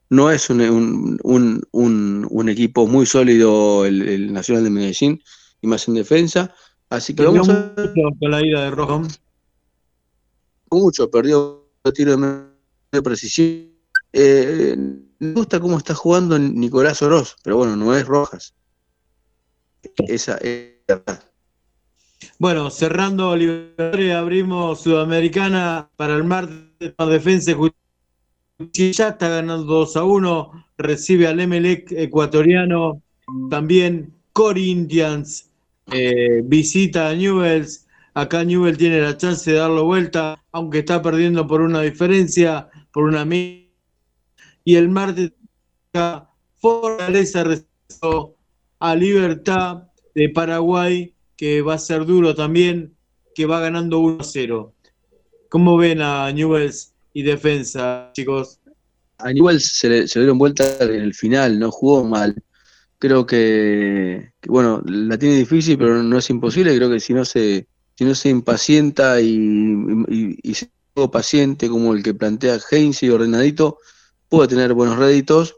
Speaker 8: No es un, un, un, equipo muy sólido el, el Nacional de Medellín, y más en defensa. Así que
Speaker 7: Perdió
Speaker 8: vamos a ver
Speaker 7: mucho con la ida de Roja.
Speaker 8: mucho, perdió tiro de precisión. Eh, me gusta cómo está jugando Nicolás Oroz, pero bueno, no es Rojas. Esa es la verdad.
Speaker 7: Bueno, cerrando Libertadores, abrimos Sudamericana para el martes para Defensa y Justicia. Ya está ganando 2 a 1. Recibe al Emelec ecuatoriano. También Corinthians eh, visita a Newells. Acá Newell tiene la chance de darlo vuelta, aunque está perdiendo por una diferencia, por una Y el martes Fortaleza recibió a Libertad de Paraguay, que va a ser duro también, que va ganando 1 a 0. ¿Cómo ven a Newells y defensa, chicos?
Speaker 8: A Newell se le, dieron vuelta en el final, no jugó mal. Creo que, bueno, la tiene difícil, pero no es imposible. Creo que si no se, si no se impacienta y, y, y paciente como el que plantea Heinz y ordenadito, puede tener buenos réditos.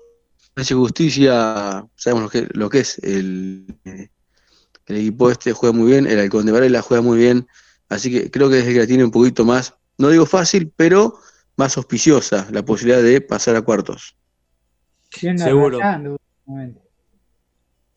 Speaker 8: Hace justicia, sabemos lo que, lo que es el, el equipo este juega muy bien, el Halcón de Varela juega muy bien, así que creo que desde que la tiene un poquito más, no digo fácil, pero más auspiciosa la posibilidad de pasar a cuartos.
Speaker 7: Seguro.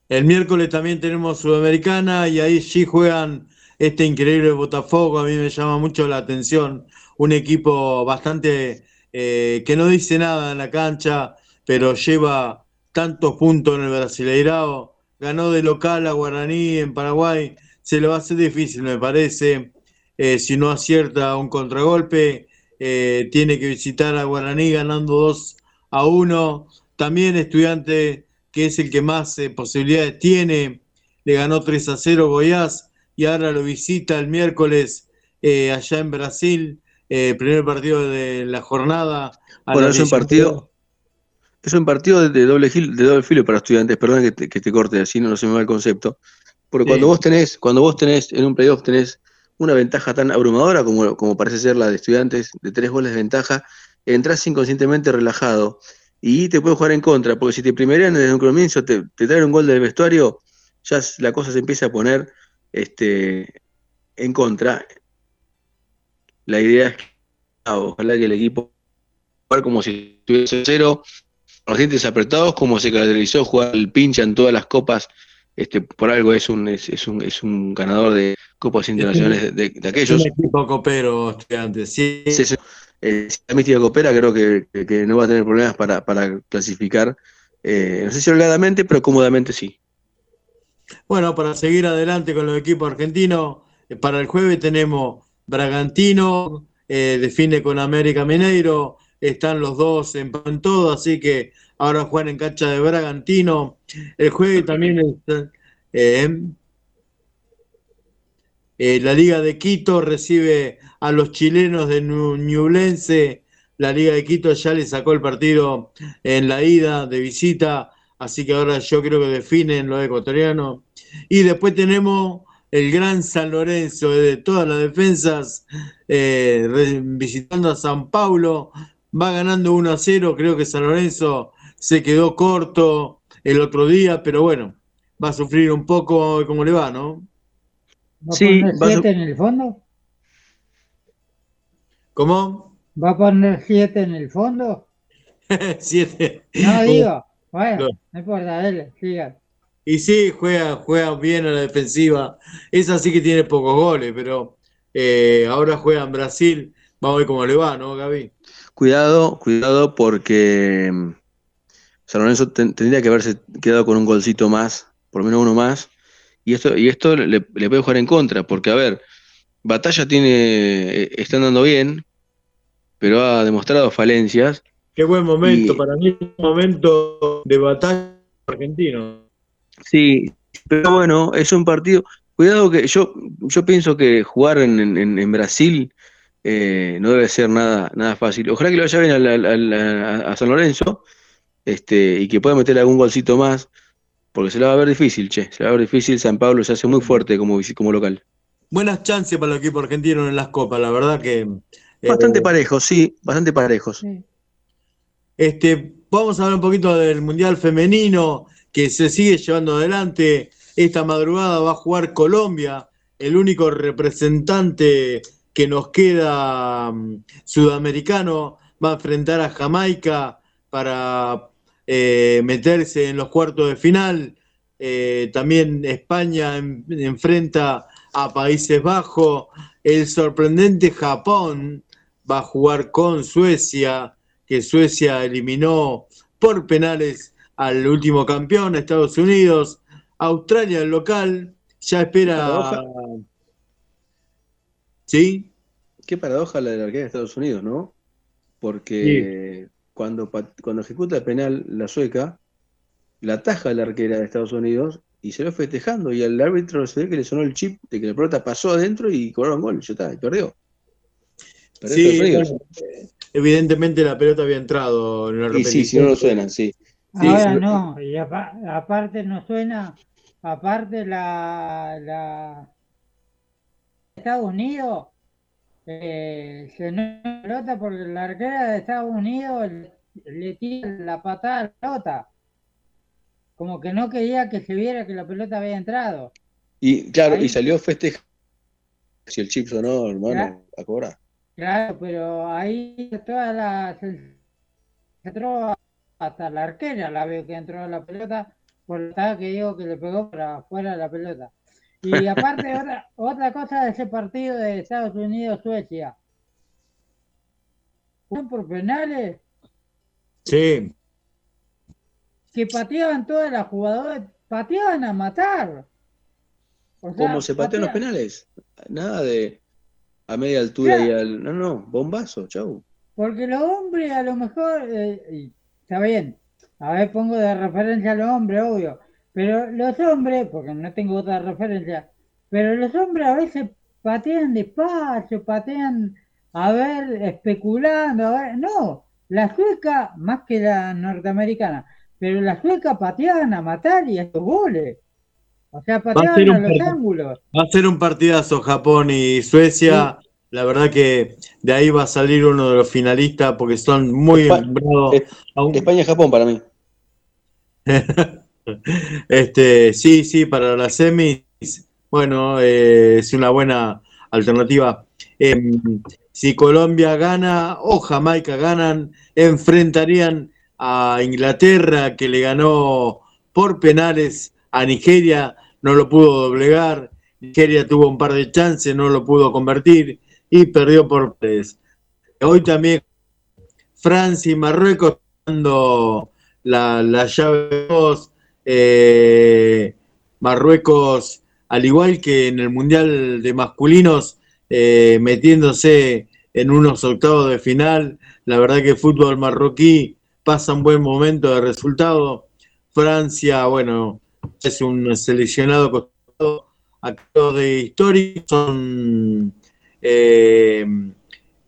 Speaker 7: El miércoles también tenemos Sudamericana y ahí sí juegan este increíble Botafogo. A mí me llama mucho la atención. Un equipo bastante eh, que no dice nada en la cancha, pero lleva tantos puntos en el Brasileirao. Ganó de local a Guaraní en Paraguay. Se le va a hacer difícil, me parece. eh, si no acierta un contragolpe. eh, tiene que visitar a Guaraní ganando 2 a 1. También estudiante que es el que más posibilidades tiene, le ganó 3 a 0 Goiás y ahora lo visita el miércoles allá en Brasil, eh, primer partido de la jornada. a
Speaker 8: Bueno, es un
Speaker 7: 18
Speaker 8: partido, es un partido de, doble gil- de doble filo para estudiantes, perdón que te, que te corte, así no se me va el concepto. Porque
Speaker 7: Sí.
Speaker 8: cuando vos tenés, cuando vos tenés en un playoff tenés una ventaja tan abrumadora como, como parece ser la de estudiantes, de tres goles de ventaja, entras inconscientemente relajado y te puede jugar en contra, porque si te primerían desde un comienzo, te, te traen un gol del vestuario, ya la cosa se empieza a poner este, en contra. La idea es que ah, ojalá que el equipo jugar como si estuviese cero, dientes apretados, como se caracterizó jugar el pincha en todas las copas. Este, por algo es un, es, es un, es un ganador de copas internacionales de, de- de
Speaker 7: Es
Speaker 8: aquellos.
Speaker 7: un equipo copero, estudiantes. Sí,
Speaker 8: sí. Eh, si la mística coopera, creo que, que- que no va a tener problemas para, para clasificar, eh, no sé si holgadamente, pero cómodamente sí.
Speaker 7: Bueno, para seguir adelante con los equipos argentinos, eh, para el jueves tenemos Bragantino, eh, define con América Mineiro, están los dos en todo, así que ahora juegan en cancha de Bragantino. El jueves también está, eh, eh, la Liga de Quito recibe a los chilenos de Ñublense. La Liga de Quito ya le sacó el partido en la ida de visita, así que ahora yo creo que definen los ecuatorianos. Y después tenemos el Gran San Lorenzo eh, de todas las defensas, eh, visitando a San Paulo. Va ganando 1 a 0. Creo que San Lorenzo se quedó corto el otro día, pero bueno, va a sufrir un poco como le va, ¿no?
Speaker 9: ¿Va a
Speaker 8: Sí,
Speaker 9: poner
Speaker 8: va a
Speaker 9: 7 en el fondo?
Speaker 7: ¿Cómo?
Speaker 9: ¿Va a poner 7 en el fondo? [LAUGHS]
Speaker 7: Siete.
Speaker 9: No digo. Bueno,
Speaker 7: No.
Speaker 9: no importa, dale, sigan.
Speaker 7: Y sí, juega, juega bien a la defensiva. Esa sí que tiene pocos goles, pero eh, ahora juega en Brasil. Vamos a ver cómo le va, ¿no, Gaby?
Speaker 8: Cuidado, cuidado porque mm, San Lorenzo ten- tendría que haberse quedado con un golcito más, por lo menos uno más, y esto, y esto le, le puede jugar en contra, porque a ver, Batalla tiene, eh, está andando bien, pero ha demostrado falencias,
Speaker 7: Qué buen momento,
Speaker 8: Y-
Speaker 7: para mí es un momento de batalla argentino.
Speaker 8: Sí, pero bueno, es un partido, cuidado que yo, yo pienso que jugar en, en- en Brasil eh, no debe ser nada, nada fácil, ojalá que le vaya bien a, a San Lorenzo, este, y que pueda meterle algún golcito más, porque se la va a ver difícil, che, se la va a ver difícil, San Pablo se hace muy fuerte como, como local.
Speaker 7: Buenas chances para el equipo argentino en las copas, la verdad que. eh,
Speaker 8: Bastante parejos, sí, bastante parejos.
Speaker 7: Este, vamos a hablar un poquito del Mundial Femenino que se sigue llevando adelante. Esta madrugada va a jugar Colombia, el único representante que nos queda mm, sudamericano. Va a enfrentar a Jamaica para eh, meterse en los cuartos de final. Eh, también España en- enfrenta a Países Bajos. El sorprendente Japón va a jugar con Suecia que Suecia eliminó por penales al último campeón, Estados Unidos. Australia, el local, ya espera.
Speaker 8: Paradoja.
Speaker 7: ¿Sí?
Speaker 8: Qué paradoja la de la arquera de Estados Unidos, ¿no? Porque cuando, cuando ejecuta el penal la sueca, la ataja la arquera de Estados Unidos y se lo festejando. Y al árbitro se ve que le sonó el chip de que la pelota pasó adentro y cobraron gol. Ya está, y perdió. Perdió
Speaker 7: Sí, bueno, eh, evidentemente la pelota había entrado en la
Speaker 8: Y sí, si no lo suenan, sí.
Speaker 7: Sí,
Speaker 9: Ahora
Speaker 7: sí.
Speaker 9: no, y apa- aparte no suena, aparte la, la Estados Unidos eh, se no la pelota porque la arquera de Estados Unidos le, le tira la patada a la pelota. Como que no quería que se viera que la pelota había entrado.
Speaker 8: Y claro,
Speaker 9: Ahí.
Speaker 8: y salió festejando. Si el chip sonó, hermano, a cobrar.
Speaker 9: Claro, pero ahí toda la se entró hasta la arquera, la veo que entró a la pelota por ataque que digo que le pegó para afuera de la pelota. Y [LAUGHS] aparte otra, otra cosa de ese partido de Estados Unidos-Suecia. Fueron por penales
Speaker 7: Sí,
Speaker 9: que pateaban todas las jugadoras, pateaban a matar. O sea,
Speaker 8: ¿Cómo se patean los penales? Nada de. A media altura
Speaker 9: Claro.
Speaker 8: y al. No, no, bombazo, chau.
Speaker 9: Porque los hombres a lo mejor, eh, está bien, a ver pongo de referencia a los hombres, obvio, pero los hombres, porque no tengo otra referencia, pero los hombres a veces patean despacio, patean a ver, especulando, a ver, no, la sueca más que la norteamericana, pero la sueca pateaban a matar y a estos goles, o sea,
Speaker 7: ser
Speaker 9: pateaban a los ángulos.
Speaker 7: Va a ser un partidazo Japón y Suecia. La verdad que de ahí va a salir uno de los finalistas porque son muy
Speaker 8: Espa-
Speaker 7: nombrados.
Speaker 8: es- España-Japón para mí. [LAUGHS]
Speaker 7: Este, sí, sí, para las semis, bueno, eh, es una buena alternativa. Em, si Colombia gana o Jamaica ganan, enfrentarían a Inglaterra, que le ganó por penales a Nigeria, no lo pudo doblegar. Nigeria tuvo un par de chances, no lo pudo convertir y perdió por tres. Hoy también Francia y Marruecos dando la, la llave 2. Eh, Marruecos, al igual que en el Mundial de Masculinos, eh, metiéndose en unos octavos de final. La verdad que el fútbol marroquí pasa un buen momento de resultado. Francia, bueno, es un seleccionado. Actos de histórico son eh,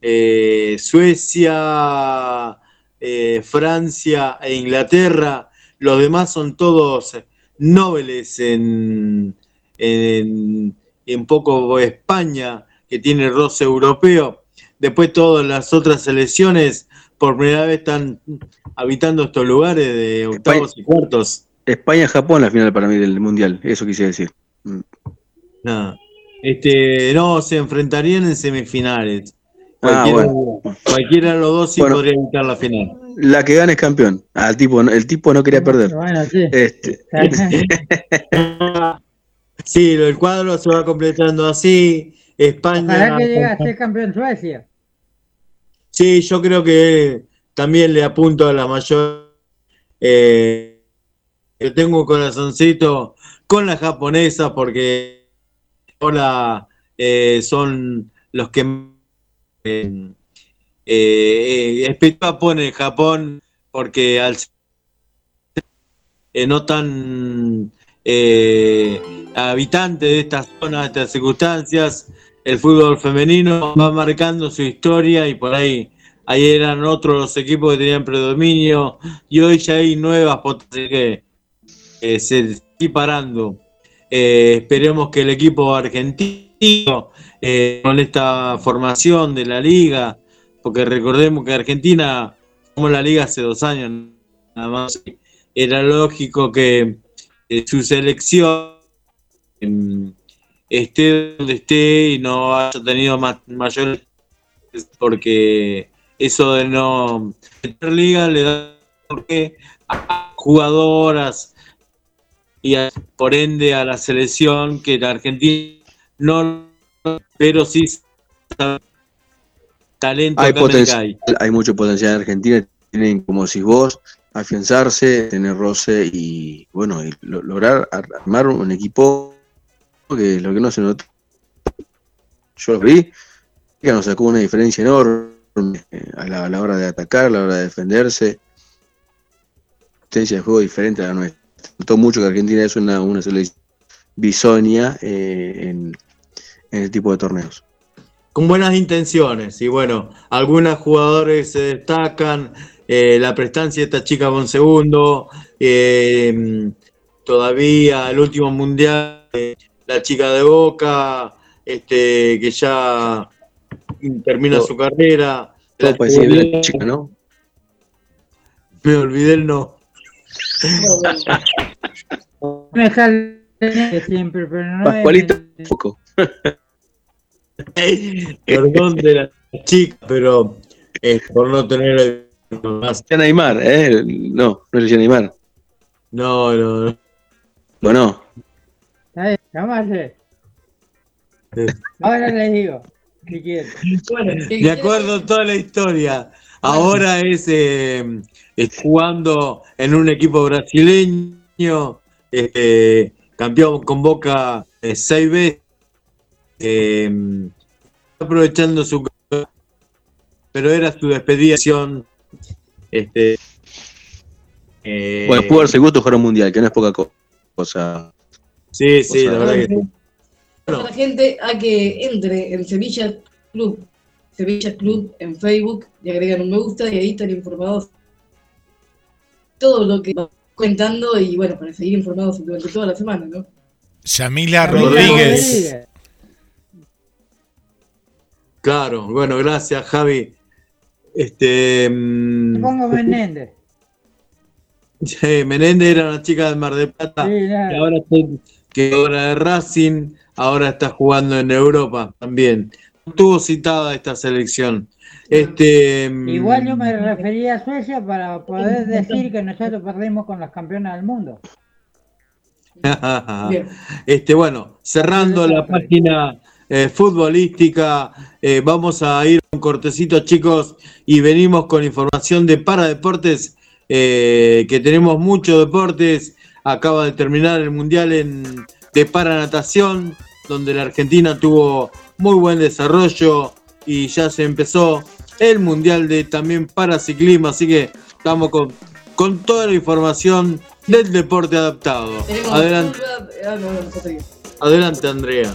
Speaker 7: eh, Suecia, eh, Francia e Inglaterra. Los demás son todos nobles en, en, en poco España, que tiene roce europeo. Después todas las otras selecciones por primera vez están habitando estos lugares de octavos y cuartos.
Speaker 8: España-Japón la final para mí del Mundial, eso quise decir. Mm.
Speaker 7: Este, no, se enfrentarían en semifinales.
Speaker 8: Ah,
Speaker 7: Cualquiera,
Speaker 8: bueno.
Speaker 7: cualquiera de los dos sí
Speaker 8: Bueno.
Speaker 7: podría evitar la final.
Speaker 8: La que gana es campeón. Ah, el, tipo, no- el tipo no quería perder.
Speaker 9: Bueno, sí.
Speaker 8: Este, [LAUGHS]
Speaker 7: Sí, el cuadro se va completando así. España.
Speaker 9: Ojalá que llegue a ser campeón Suecia.
Speaker 7: Sí, yo creo que también le apunto a la mayor. Eh, yo tengo un corazoncito con la japonesa porque ahora eh, son los que eh, eh, pone Japón porque al eh, no tan eh, habitante de estas zonas, de estas circunstancias, el fútbol femenino va marcando su historia y por ahí, ahí eran otros los equipos que tenían predominio y hoy ya hay nuevas potencias que eh, se están parando. Eh, esperemos que el equipo argentino, eh, con esta formación de la liga, porque recordemos que Argentina, como la liga hace dos años, nada más, era lógico que eh, su selección em, esté donde esté y no haya tenido más, mayores porque eso de no meter liga le da porque a jugadoras y a- por ende a la selección que la Argentina no pero sí talento
Speaker 8: hay,
Speaker 7: CAI.
Speaker 8: hay mucho potencial en Argentina. Tienen, como si vos, afianzarse, tener roce y, bueno, y lo- lograr ar- armar un equipo que lo que no se notó. Yo los vi, que nos sacó una diferencia enorme eh, a la, a la hora de atacar, a la hora de defenderse. Potencia de juego diferente a la nuestra. Notó mucho que Argentina es una, una selección bisonia eh, en, en este tipo de torneos.
Speaker 7: con buenas intenciones y bueno, algunos jugadores se destacan, eh, la prestancia de esta chica con segundo, eh, todavía el último mundial, eh, la chica de Boca, este, que ya termina
Speaker 8: Todo-
Speaker 7: su carrera.
Speaker 8: Todo
Speaker 7: La
Speaker 8: chica, ¿no?
Speaker 7: Me olvidé el no.
Speaker 9: Me sale siempre, pero no es-
Speaker 8: Pascualito, poco. [LAUGHS]
Speaker 7: Perdón de la chica, pero eh, por no tener más.
Speaker 8: Ya Neymar, ¿eh? No, no es ya Neymar.
Speaker 7: No, no, no.
Speaker 8: Bueno,
Speaker 9: llámase. Ahora le digo, si quiere.
Speaker 7: Me acuerdo toda la historia. Ahora es, eh, es jugando en un equipo brasileño, este, campeón con Boca eh, seis veces. eh, aprovechando su pero era su despedida este eh,
Speaker 8: Bueno, pudo darse gusto jugar un mundial, que no es poca co- cosa.
Speaker 7: sí sí
Speaker 8: cosa-
Speaker 7: la verdad que sí.
Speaker 6: a la gente a que entre en Sevilla Club, Sevilla Club en Facebook y agregan un me gusta y ahí están informados todo lo que va contando y bueno, para seguir informados durante toda la semana, ¿no?
Speaker 11: Yamila Rodríguez.
Speaker 7: claro bueno gracias Javi este mm,
Speaker 9: Te pongo Menéndez. [LAUGHS]
Speaker 7: sí, Menéndez era una chica del Mar del Plata
Speaker 9: Sí,
Speaker 7: que ahora está- que ahora de Racing ahora está jugando en Europa también estuvo citada esta selección este mm,
Speaker 9: Igual yo me refería a Suecia para poder decir que nosotros perdimos con las campeonas del mundo. [LAUGHS]
Speaker 7: Este, bueno, cerrando la página eh, futbolística, eh, vamos a ir un cortecito, chicos, y venimos con información de Paradeportes, eh, que tenemos muchos deportes. Acaba de terminar el Mundial en, de Paranatación, donde la Argentina tuvo muy buen desarrollo y ya se empezó el Mundial de también Paraciclismo, así que estamos con, con toda la información del deporte adaptado. Adelante.
Speaker 6: ah.
Speaker 7: Adelante, Andrea.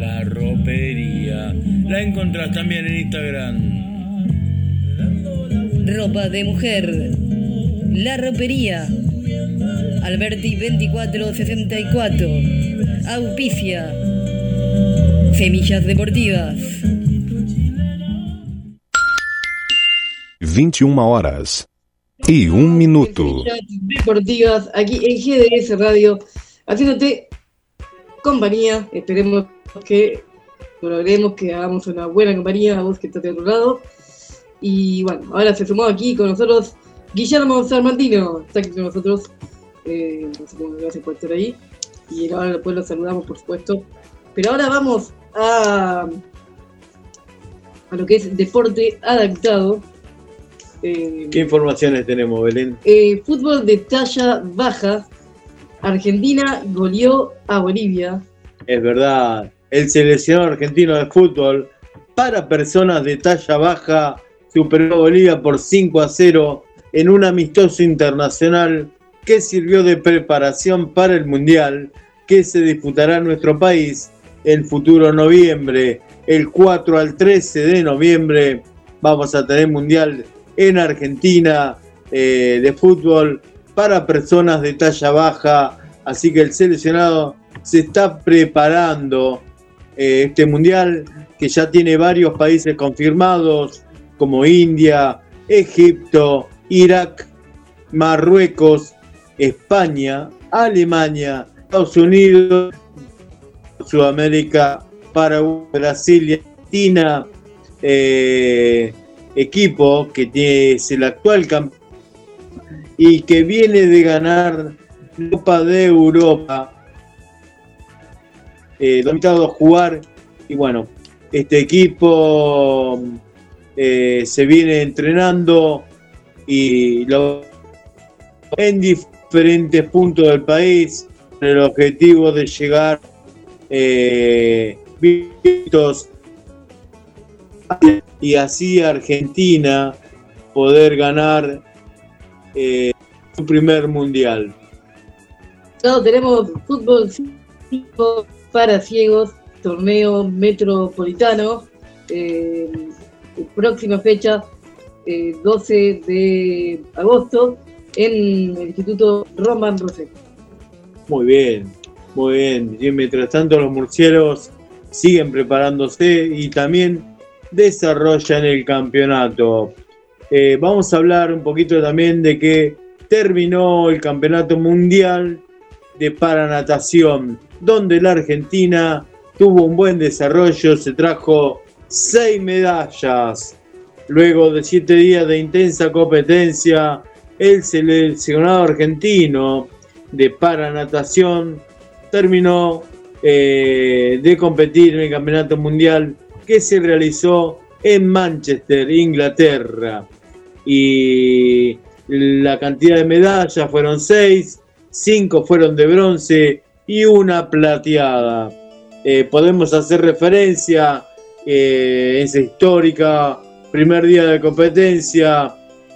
Speaker 5: La ropería la encontrás también en Instagram.
Speaker 4: Ropa de mujer. La ropería. Alberti 2464. Auspicia. Semillas deportivas.
Speaker 1: 21 horas y un minuto.
Speaker 6: Semillas deportivas aquí en GDS Radio, haciéndote compañía. Esperemos que logremos que hagamos una buena compañía a vos que estás de otro lado. Y bueno, ahora se sumó aquí con nosotros Guillermo Sarmantino, está aquí con nosotros. Eh, no sé cómo gracias por estar ahí. Y ahora después lo saludamos, por supuesto. Pero ahora vamos a, a lo que es deporte adaptado. Eh,
Speaker 7: ¿Qué informaciones tenemos, Belén?
Speaker 6: eh, fútbol de talla baja. Argentina goleó a Bolivia.
Speaker 7: Es verdad, el seleccionado argentino de fútbol para personas de talla baja superó a Bolivia por 5 a 0 en un amistoso internacional que sirvió de preparación para el Mundial que se disputará en nuestro país el futuro noviembre, el 4 al 13 de noviembre. Vamos a tener Mundial en Argentina eh, de fútbol para personas de talla baja, así que el seleccionado se está preparando eh, este mundial que ya tiene varios países confirmados como India, Egipto, Irak, Marruecos, España, Alemania, Estados Unidos, Sudamérica, Paraguay, Brasil y Argentina, eh, equipo que tiene, es el actual campeón y que viene de ganar Copa de Europa, eh, a jugar y bueno, este equipo eh, se viene entrenando y lo, en diferentes puntos del país con el objetivo de llegar eh, vistos y así Argentina poder ganar eh, su primer mundial.
Speaker 6: Claro, tenemos fútbol para ciegos, torneo metropolitano. eh, próxima fecha, eh, 12 de agosto, en el Instituto Roman Rosé.
Speaker 7: Muy bien. Muy bien, y mientras tanto los murciélagos siguen preparándose y también desarrollan el campeonato. Eh, vamos a hablar un poquito también de que terminó el campeonato mundial de paranatación, donde la Argentina tuvo un buen desarrollo, se trajo seis medallas. Luego de siete días de intensa competencia, el seleccionado argentino de paranatación terminó eh, de competir en el Campeonato Mundial que se realizó en Manchester, Inglaterra. Y la cantidad de medallas fueron seis, cinco fueron de bronce y una plateada. Eh, podemos hacer referencia eh, esa histórica primer día de competencia,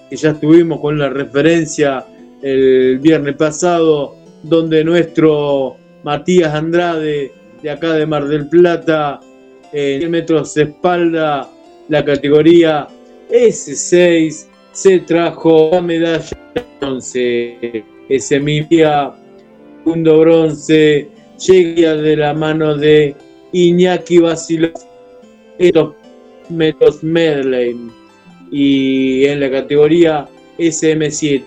Speaker 7: que ya estuvimos con la referencia el viernes pasado, donde nuestro Matías Andrade, de acá de Mar del Plata, en 100 metros de espalda, la categoría S6, se trajo la medalla de bronce. Ese mismo día, segundo bronce, llega de la mano de Iñaki Basilov, estos metros medley, y en la categoría SM7.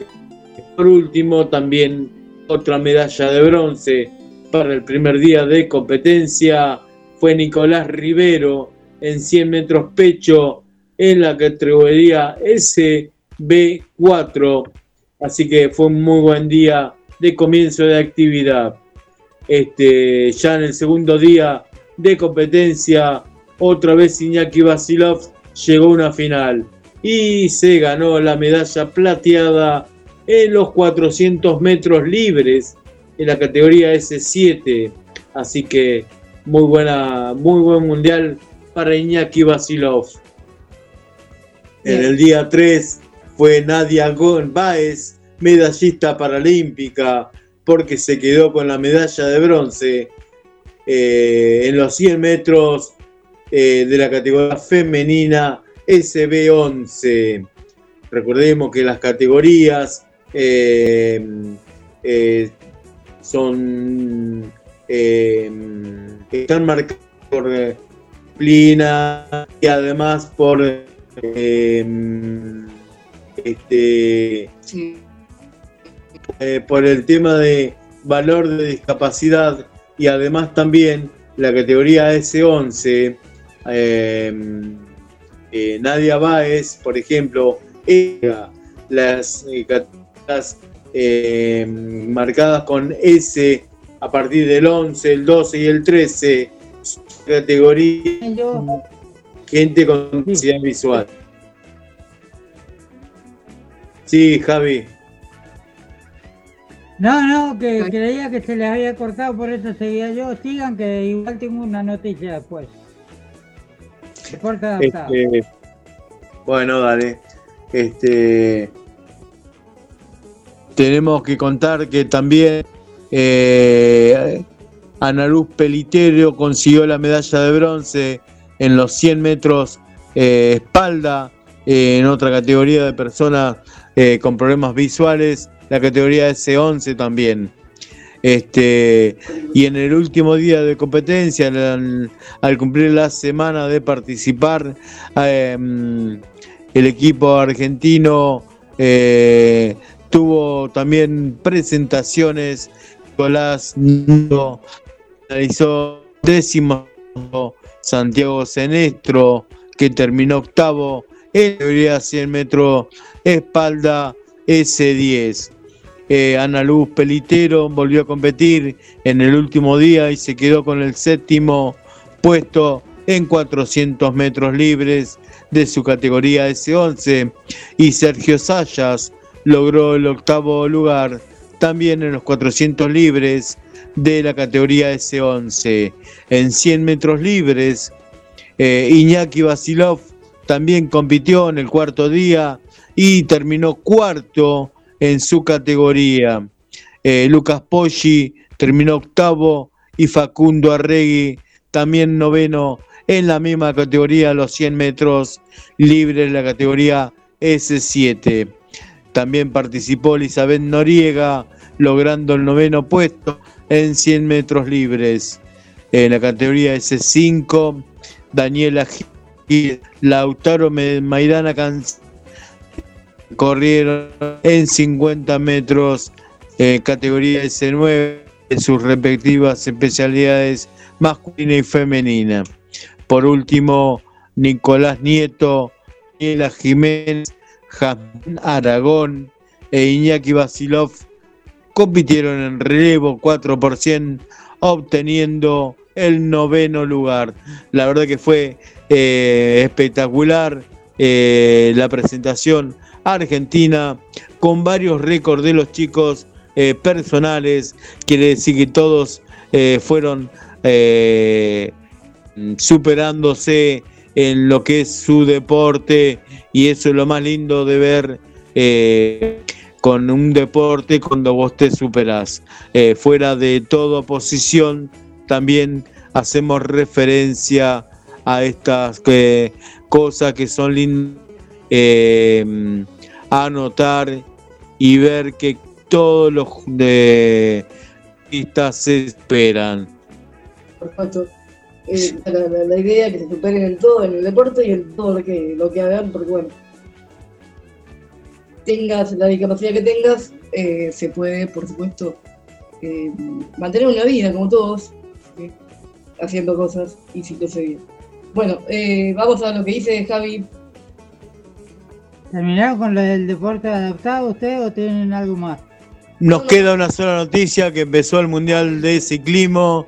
Speaker 7: Por último, también otra medalla de bronce para el primer día de competencia fue Nicolás Rivero en 100 metros pecho en la categoría SB4. Así que fue un muy buen día de comienzo de actividad. Este, ya en el segundo día de competencia, otra vez Iñaki Basilov llegó a una final y se ganó la medalla plateada en los 400 metros libres en la categoría S7. Así que muy buena, muy buen mundial para Iñaki Basilov. En el día 3 fue Nadia Baez, medallista paralímpica, porque se quedó con la medalla de bronce eh, en los 100 metros eh, de la categoría femenina SB11. Recordemos que las categorías eh, son están marcadas por disciplina y además por este por el tema de valor de discapacidad y además también la categoría S11 eh, eh, Nadia Báez, por ejemplo, las eh, marcadas con S a partir del 11, el 12 y el 13, categoría gente con discapacidad visual. Sí, Javi.
Speaker 9: No, no, que creía que se les había cortado, por eso seguía yo. Sigan, que igual tengo una noticia después.
Speaker 7: Este, bueno, dale. Este, tenemos que contar que también eh, Ana Luz Pelitero consiguió la medalla de bronce en los 100 metros eh, espalda, eh, en otra categoría de personas eh, con problemas visuales, la categoría S11 también. Este, y en el último día de competencia, al, cumplir la semana de participar, em, el equipo argentino eh, tuvo también presentaciones. Nicolás realizó décimo Santiago Senestro, que terminó octavo en teoría 100 metros espalda S10. Eh, Ana Luz Pelitero volvió a competir en el último día y se quedó con el séptimo puesto en 400 metros libres de su categoría S11 y Sergio Sayas logró el octavo lugar también en los 400 libres de la categoría S11. En 100 metros libres, eh, Iñaki Basilov también compitió en el cuarto día y terminó cuarto en su categoría. Eh, Lucas Poggi terminó octavo y Facundo Arregui también noveno en la misma categoría, los 100 metros libres, la categoría S7. También participó Elizabeth Noriega, logrando el noveno puesto en 100 metros libres. En la categoría S5, Daniela Gil, Lautaro Maidana Can corrieron en 50 metros en categoría S9 en sus respectivas especialidades masculina y femenina. Por último, Nicolás Nieto, Daniela Jiménez, Jasmine Aragón e Iñaki Basilov compitieron en relevo 4%, obteniendo el noveno lugar. La verdad que fue eh, espectacular eh, la presentación argentina con varios récords de los chicos eh, personales, quiere decir que todos fueron superándose en lo que es su deporte y eso es lo más lindo de ver con un deporte cuando vos te superás. Eh, fuera de toda oposición, también hacemos referencia a estas eh, cosas que son lindas eh, anotar y ver que todos los de se esperan.
Speaker 6: Perfecto. la, la, idea que se superen en todo, en el deporte y en todo lo que, lo que hagan, porque bueno, tengas la discapacidad que tengas, eh, se puede, por supuesto, eh, mantener una vida como todos, haciendo cosas y sintiéndose bien. Bueno, eh, vamos a lo que dice Javi.
Speaker 9: ¿Terminaron con lo del deporte adaptado ustedes o tienen algo más?
Speaker 7: Nos queda una sola noticia que empezó el Mundial de Ciclismo.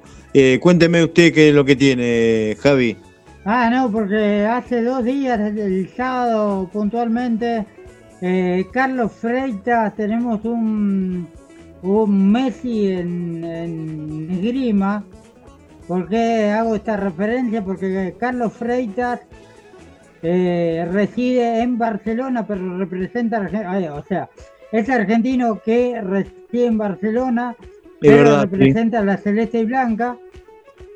Speaker 7: cuénteme usted qué es lo que tiene, Javi.
Speaker 9: Ah, no, porque hace dos días, el sábado puntualmente, eh, Carlos Freitas, tenemos un, un Messi en, en Grima. ¿Por qué hago esta referencia? Porque Carlos Freitas eh, reside en Barcelona, pero representa, o sea, es argentino que reside en Barcelona, pero representa a la celeste y blanca.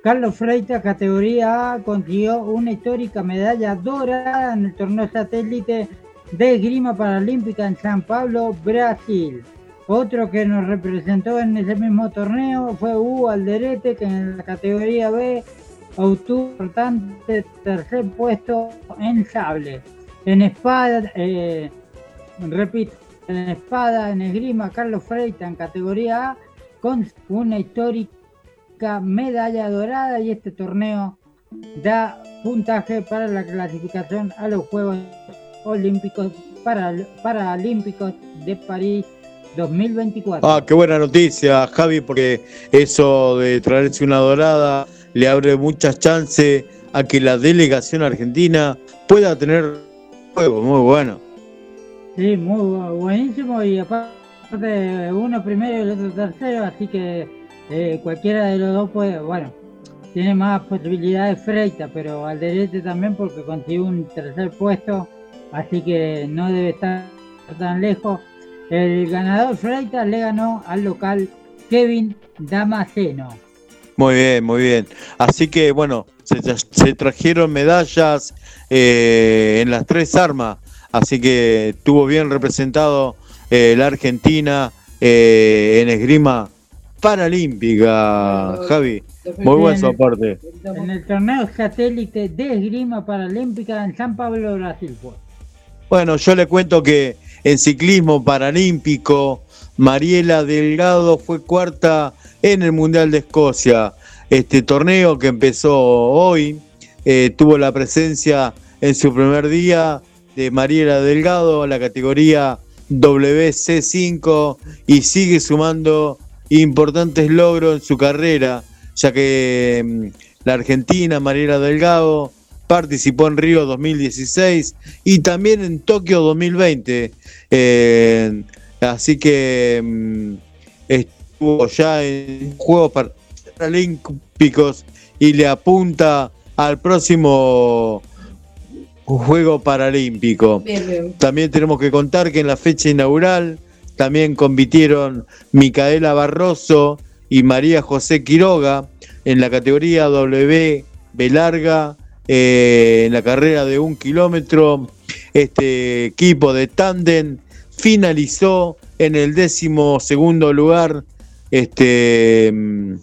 Speaker 9: Carlos Freitas, categoría A, consiguió una histórica medalla dorada en el torneo satélite de esgrima paralímpica en San Pablo, Brasil. Otro que nos representó en ese mismo torneo fue Hugo Alderete, que en la categoría B obtuvo importante tercer puesto en sable. En espada, eh, repito, en espada, en esgrima, Carlos Freita en categoría A, con una histórica medalla dorada y este torneo da puntaje para la clasificación a los Juegos Olímpicos para, Paralímpicos de París 2024.
Speaker 7: Ah, qué buena noticia, Javi, porque eso de traerse una dorada le abre muchas chances a que la delegación argentina pueda tener juego muy bueno.
Speaker 9: Sí, muy buenísimo y aparte uno primero y el otro tercero, así que eh, cualquiera de los dos puede, bueno, tiene más posibilidades Freita, pero al derecho también porque consiguió un tercer puesto así que no debe estar tan lejos. El ganador Freitas le ganó al local Kevin Damasceno.
Speaker 7: Muy bien, muy bien. Así que bueno, se, trajeron medallas eh, en las tres armas, así que estuvo bien representado eh, la Argentina eh, en esgrima paralímpica, Javi. Muy buen soporte.
Speaker 9: En el torneo satélite de esgrima paralímpica en San Pablo, Brasil. Pues.
Speaker 7: Bueno, yo le cuento que en ciclismo paralímpico, Mariela Delgado fue cuarta en el Mundial de Escocia. Este torneo que empezó hoy eh, tuvo la presencia en su primer día de Mariela Delgado, la categoría WC5 y sigue sumando importantes logros en su carrera, ya que mm, la Argentina, Mariela Delgado, participó en Río 2016 y también en Tokio 2020. Eh, así que mm, ya en Juegos Paralímpicos y le apunta al próximo Juego Paralímpico. También tenemos que contar que en la fecha inaugural también compitieron Micaela Barroso y María José Quiroga en la categoría W larga eh, en la carrera de un kilómetro. Este equipo de Tandem finalizó en el décimo segundo lugar este, mm,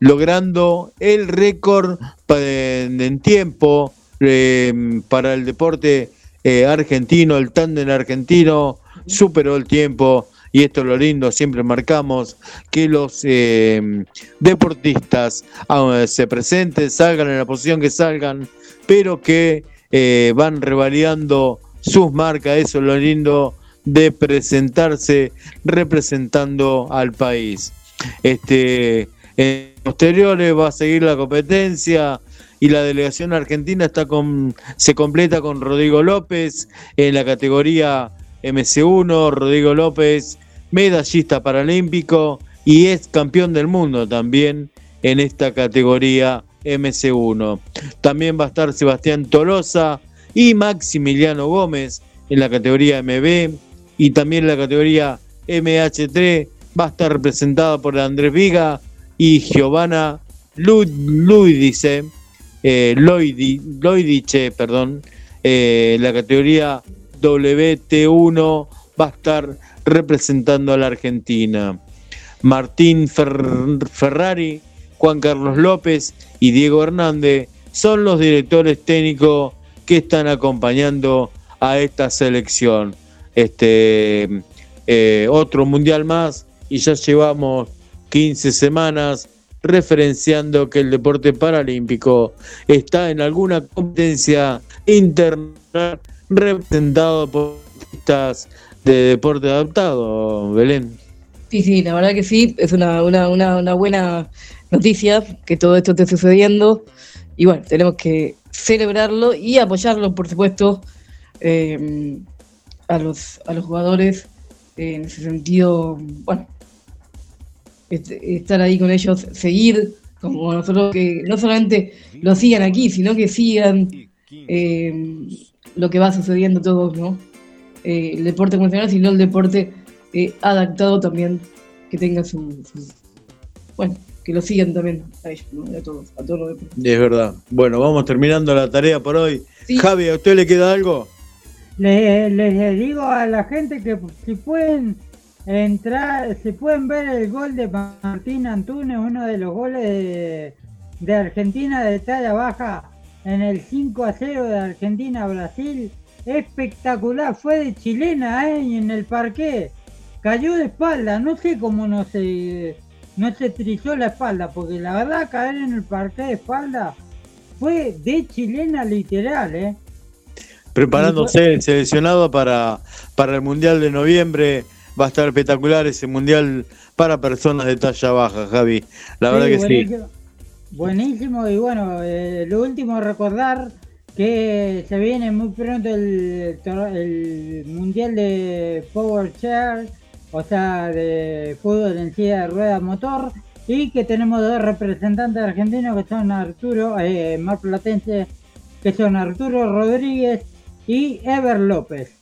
Speaker 7: logrando el récord en, tiempo eh, para el deporte eh, argentino, el tándem argentino superó el tiempo y esto es lo lindo, siempre marcamos que los eh, deportistas ah, se presenten, salgan en la posición que salgan, pero que eh, van revalidando sus marcas, eso es lo lindo de presentarse representando al país. Este, en posteriores va a seguir la competencia y la delegación argentina está con, se completa con Rodrigo López en la categoría MC1, Rodrigo López, medallista paralímpico y es campeón del mundo también en esta categoría MC1. También va a estar Sebastián Tolosa y Maximiliano Gómez en la categoría MB y también la categoría MH3 va a estar representada por Andrés Viga y Giovanna Lu- Luidice, eh, Loidi- Loidiche, perdón, eh, la categoría WT1 va a estar representando a la Argentina. Martín Fer- Ferrari, Juan Carlos López y Diego Hernández son los directores técnicos que están acompañando a esta selección. Este eh, otro mundial más y ya llevamos 15 semanas referenciando que el deporte paralímpico está en alguna competencia internacional representado por deportistas de deporte adaptado, Belén.
Speaker 6: Sí, sí, la verdad que sí, es una, una, una, buena noticia que todo esto esté sucediendo. Y bueno, tenemos que celebrarlo y apoyarlo, por supuesto, eh, a, los, a los jugadores en ese sentido, bueno, estar ahí con ellos, seguir, como nosotros, que no solamente lo sigan aquí, sino que sigan eh, lo que va sucediendo todos, ¿no? Eh, el deporte convencional, sino el deporte eh, adaptado también, que tenga su, su- Bueno, que lo sigan también a ellos, ¿no? A todos, a todos los deportes.
Speaker 7: Es verdad. Bueno, vamos terminando la tarea por hoy. Javi, ¿a usted le queda algo?
Speaker 9: Les, les digo a la gente que si pueden entrar, si pueden ver el gol de Martín Antunes, uno de los goles de, de Argentina de talla baja en el 5 a 0 de Argentina Brasil, espectacular, fue de chilena ¿eh? y en el parque cayó de espalda, no sé cómo no se no se trizó la espalda, porque la verdad caer en el parque de espalda fue de chilena literal, eh.
Speaker 7: Preparándose el seleccionado para, para el Mundial de noviembre. Va a estar espectacular ese Mundial para personas de talla baja, Javi. La verdad que sí.
Speaker 9: buenísimo. Y bueno, eh, lo último recordar que se viene muy pronto el, Mundial de Power Chair, o sea, de fútbol en silla de rueda motor, y que tenemos dos representantes argentinos que son Arturo, eh, marplatense, que son Arturo Rodríguez y Ever López.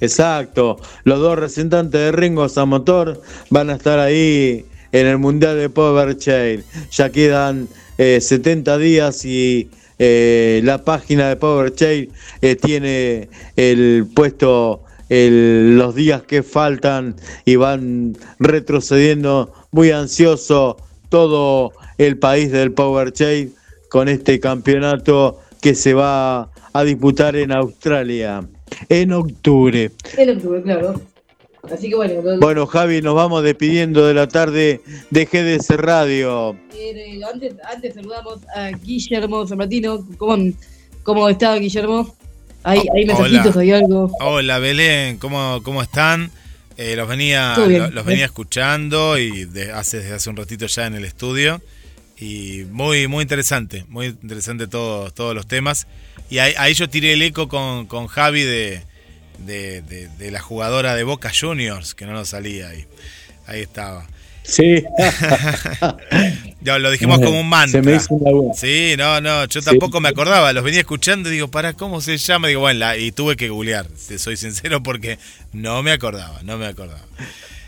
Speaker 7: Exacto. Los dos representantes de Ringo Motor van a estar ahí en el Mundial de Power Chain. Ya quedan eh, 70 días y eh, la página de Power Chain eh, tiene el puesto el- los días que faltan y van retrocediendo muy ansioso todo el país del Power Chain con este campeonato que se va a disputar en Australia en octubre.
Speaker 6: En octubre, claro. Así que bueno, lo-
Speaker 7: Bueno, Javi, nos vamos despidiendo de la tarde de GDS Radio.
Speaker 6: eh, antes, antes saludamos a Guillermo San Martino. ¿Cómo, cómo está Guillermo? Hay, hay mensajitos, hay algo.
Speaker 11: Hola Belén, ¿cómo, cómo están? Eh, los venía los venía escuchando y de- hace, desde hace un ratito ya en el estudio. Y muy, muy interesante, muy interesante todos, todos los temas. Y ahí, ahí yo tiré el eco con, con Javi de, de, de- de la jugadora de Boca Juniors, que no nos salía ahí. Ahí estaba.
Speaker 7: Sí. [LAUGHS]
Speaker 11: Ya, lo dijimos como un mantra.
Speaker 7: Se me hizo una buena.
Speaker 11: Sí, no, no, yo
Speaker 7: Sí.
Speaker 11: tampoco me acordaba, los venía escuchando y digo, ¿para cómo se llama? Digo, bueno, la- y tuve que googlear, te soy sincero, porque no me acordaba, no me acordaba.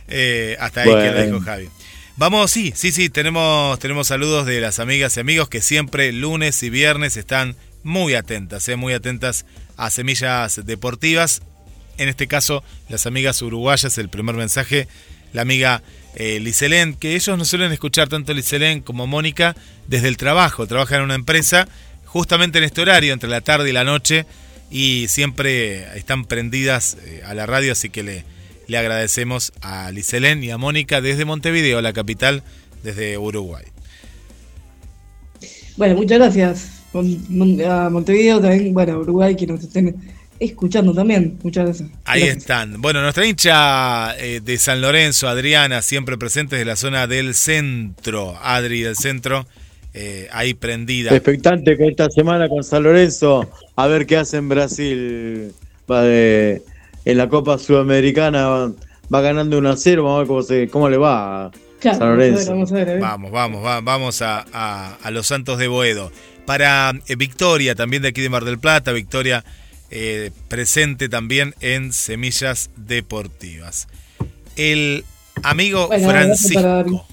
Speaker 11: Eh, hasta ahí que lo
Speaker 7: Bueno.
Speaker 11: dijo Javi. Vamos, sí, sí, sí, tenemos, tenemos saludos de las amigas y amigos que siempre lunes y viernes están muy atentas, eh, muy atentas a semillas deportivas. En este caso, las amigas uruguayas, el primer mensaje, la amiga eh, Liselén, que ellos no suelen escuchar tanto Liselén como Mónica desde el trabajo. Trabajan en una empresa justamente en este horario, entre la tarde y la noche, y siempre están prendidas eh, a la radio, así que le, le agradecemos a Liselén y a Mónica desde Montevideo, la capital, desde Uruguay.
Speaker 6: Bueno, muchas gracias. A Montevideo también, bueno, Uruguay, que nos estén escuchando también. Muchas gracias.
Speaker 11: Ahí están. Bueno, nuestra hincha eh, de San Lorenzo, Adriana, siempre presente desde la zona del centro. Adri del centro, eh, ahí prendida.
Speaker 7: Expectante que esta semana con San Lorenzo, a ver qué hace en Brasil. Va de, en la Copa Sudamericana va, ganando 1 a 0. Vamos a ver cómo, se, cómo le va a San Lorenzo.
Speaker 11: Vamos, vamos, vamos, vamos a, a, los Santos de Boedo. Para eh, Victoria, también de aquí de Mar del Plata, Victoria eh, presente también en Semillas Deportivas. El amigo Francisco.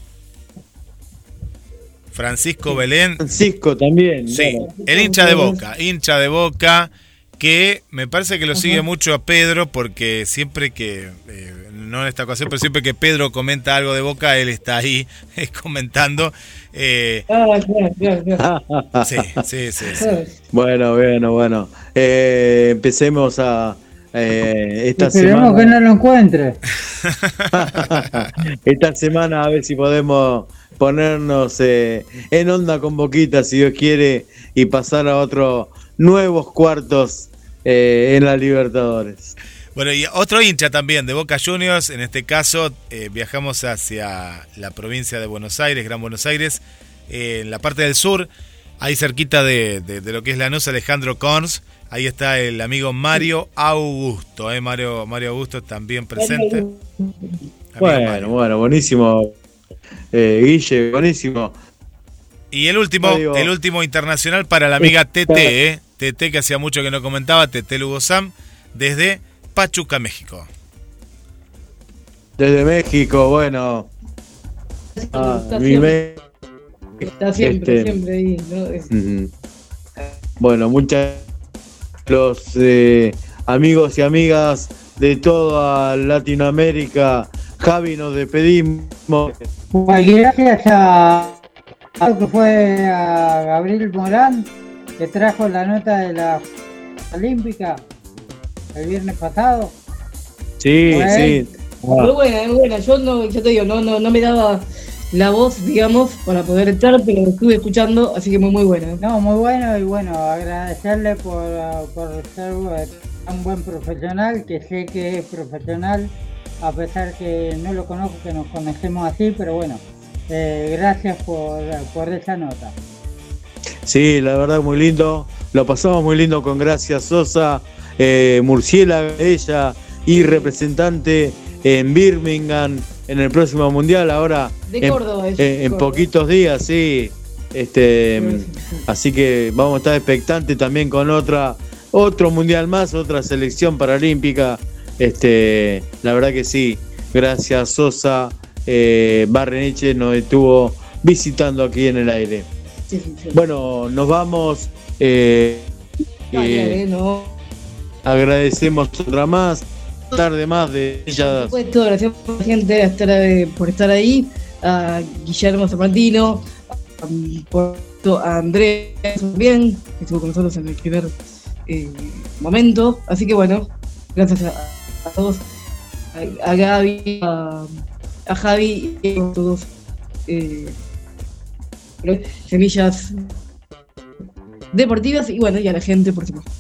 Speaker 11: Francisco Belén.
Speaker 7: Francisco también.
Speaker 11: Sí, el hincha de boca, hincha de boca que me parece que lo sigue mucho a Pedro porque siempre que, eh, no en esta ocasión, pero siempre que Pedro comenta algo de Boca, él está ahí [LAUGHS] comentando. Eh,
Speaker 7: ah, sí, sí, sí, Bueno, bueno, bueno. Eh, empecemos a... Eh, esta
Speaker 9: Esperemos que no lo encuentre. [LAUGHS]
Speaker 7: esta semana a ver si podemos ponernos en onda con Boquita, si Dios quiere, y pasar a otros nuevos cuartos en la Libertadores.
Speaker 11: Bueno, y otro hincha también de Boca Juniors, en este caso eh, viajamos hacia la provincia de Buenos Aires, Gran Buenos Aires, eh, en la parte del sur, ahí cerquita de, lo que es la Lanús, Alejandro Corns, ahí está el amigo Mario Augusto, eh, Mario, Mario Augusto también presente.
Speaker 7: Bueno, bueno, buenísimo, eh, Guille, buenísimo.
Speaker 11: Y el último, el último internacional para la amiga TT, eh, TT que hacía mucho que no comentaba, TT Lugo Sam, desde Pachuca, México.
Speaker 7: Desde México, bueno.
Speaker 6: Ah, está, siempre, este, siempre ahí.
Speaker 7: Bueno, muchas los eh, amigos y amigas de toda Latinoamérica. Javi, nos despedimos.
Speaker 9: gracias a, a que fue a Gabriel Morán que trajo la nota de la Olímpica el viernes pasado.
Speaker 7: Sí, sí.
Speaker 6: Muy buena, muy buena. Yo no, ya te digo, no, no, no me daba la voz, digamos, para poder entrar, pero estuve escuchando, así que muy, muy buena.
Speaker 9: No, muy bueno y bueno, agradecerle por, por ser un buen profesional, que sé que es profesional, a pesar que no lo conozco, que nos conocemos así, pero bueno, eh, gracias por, por esa nota.
Speaker 7: Sí, la verdad muy lindo, lo pasamos muy lindo con Gracias Sosa eh, Murciélaga, ella y representante en Birmingham en el próximo mundial. Ahora en, poquitos días, sí. Este, así que vamos a estar expectantes también con otra otro mundial más, otra selección paralímpica. Este, la verdad que sí. Gracias Sosa eh, Barreniche nos estuvo visitando aquí en el aire. Bueno, nos vamos. Eh, eh Agradecemos otra más, tarde más de ella.
Speaker 6: gracias por la gente estar, eh, por estar ahí, a Guillermo Zapatino, a, Andrés también, que estuvo con nosotros en el primer momento. Así que bueno, gracias a, todos, a, Gaby, a, Javi y a todos. Semillas deportivas y bueno, y a la gente, por supuesto.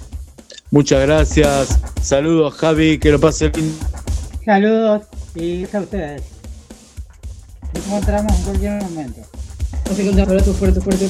Speaker 7: Muchas gracias. Saludos, Javi, que lo pase bien.
Speaker 9: Saludos y a ustedes. Nos encontramos en cualquier momento.
Speaker 6: Nos encontramos, fuerte, fuerte.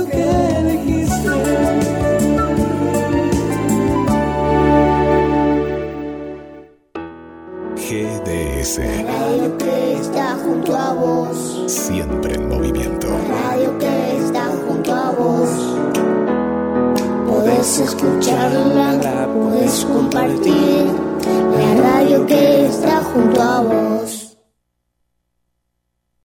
Speaker 2: GDS.
Speaker 3: Radio que está junto a vos.
Speaker 2: Siempre en movimiento.
Speaker 3: Radio que está junto a vos. Podés escucharla, podés compartir. La radio que está junto a vos.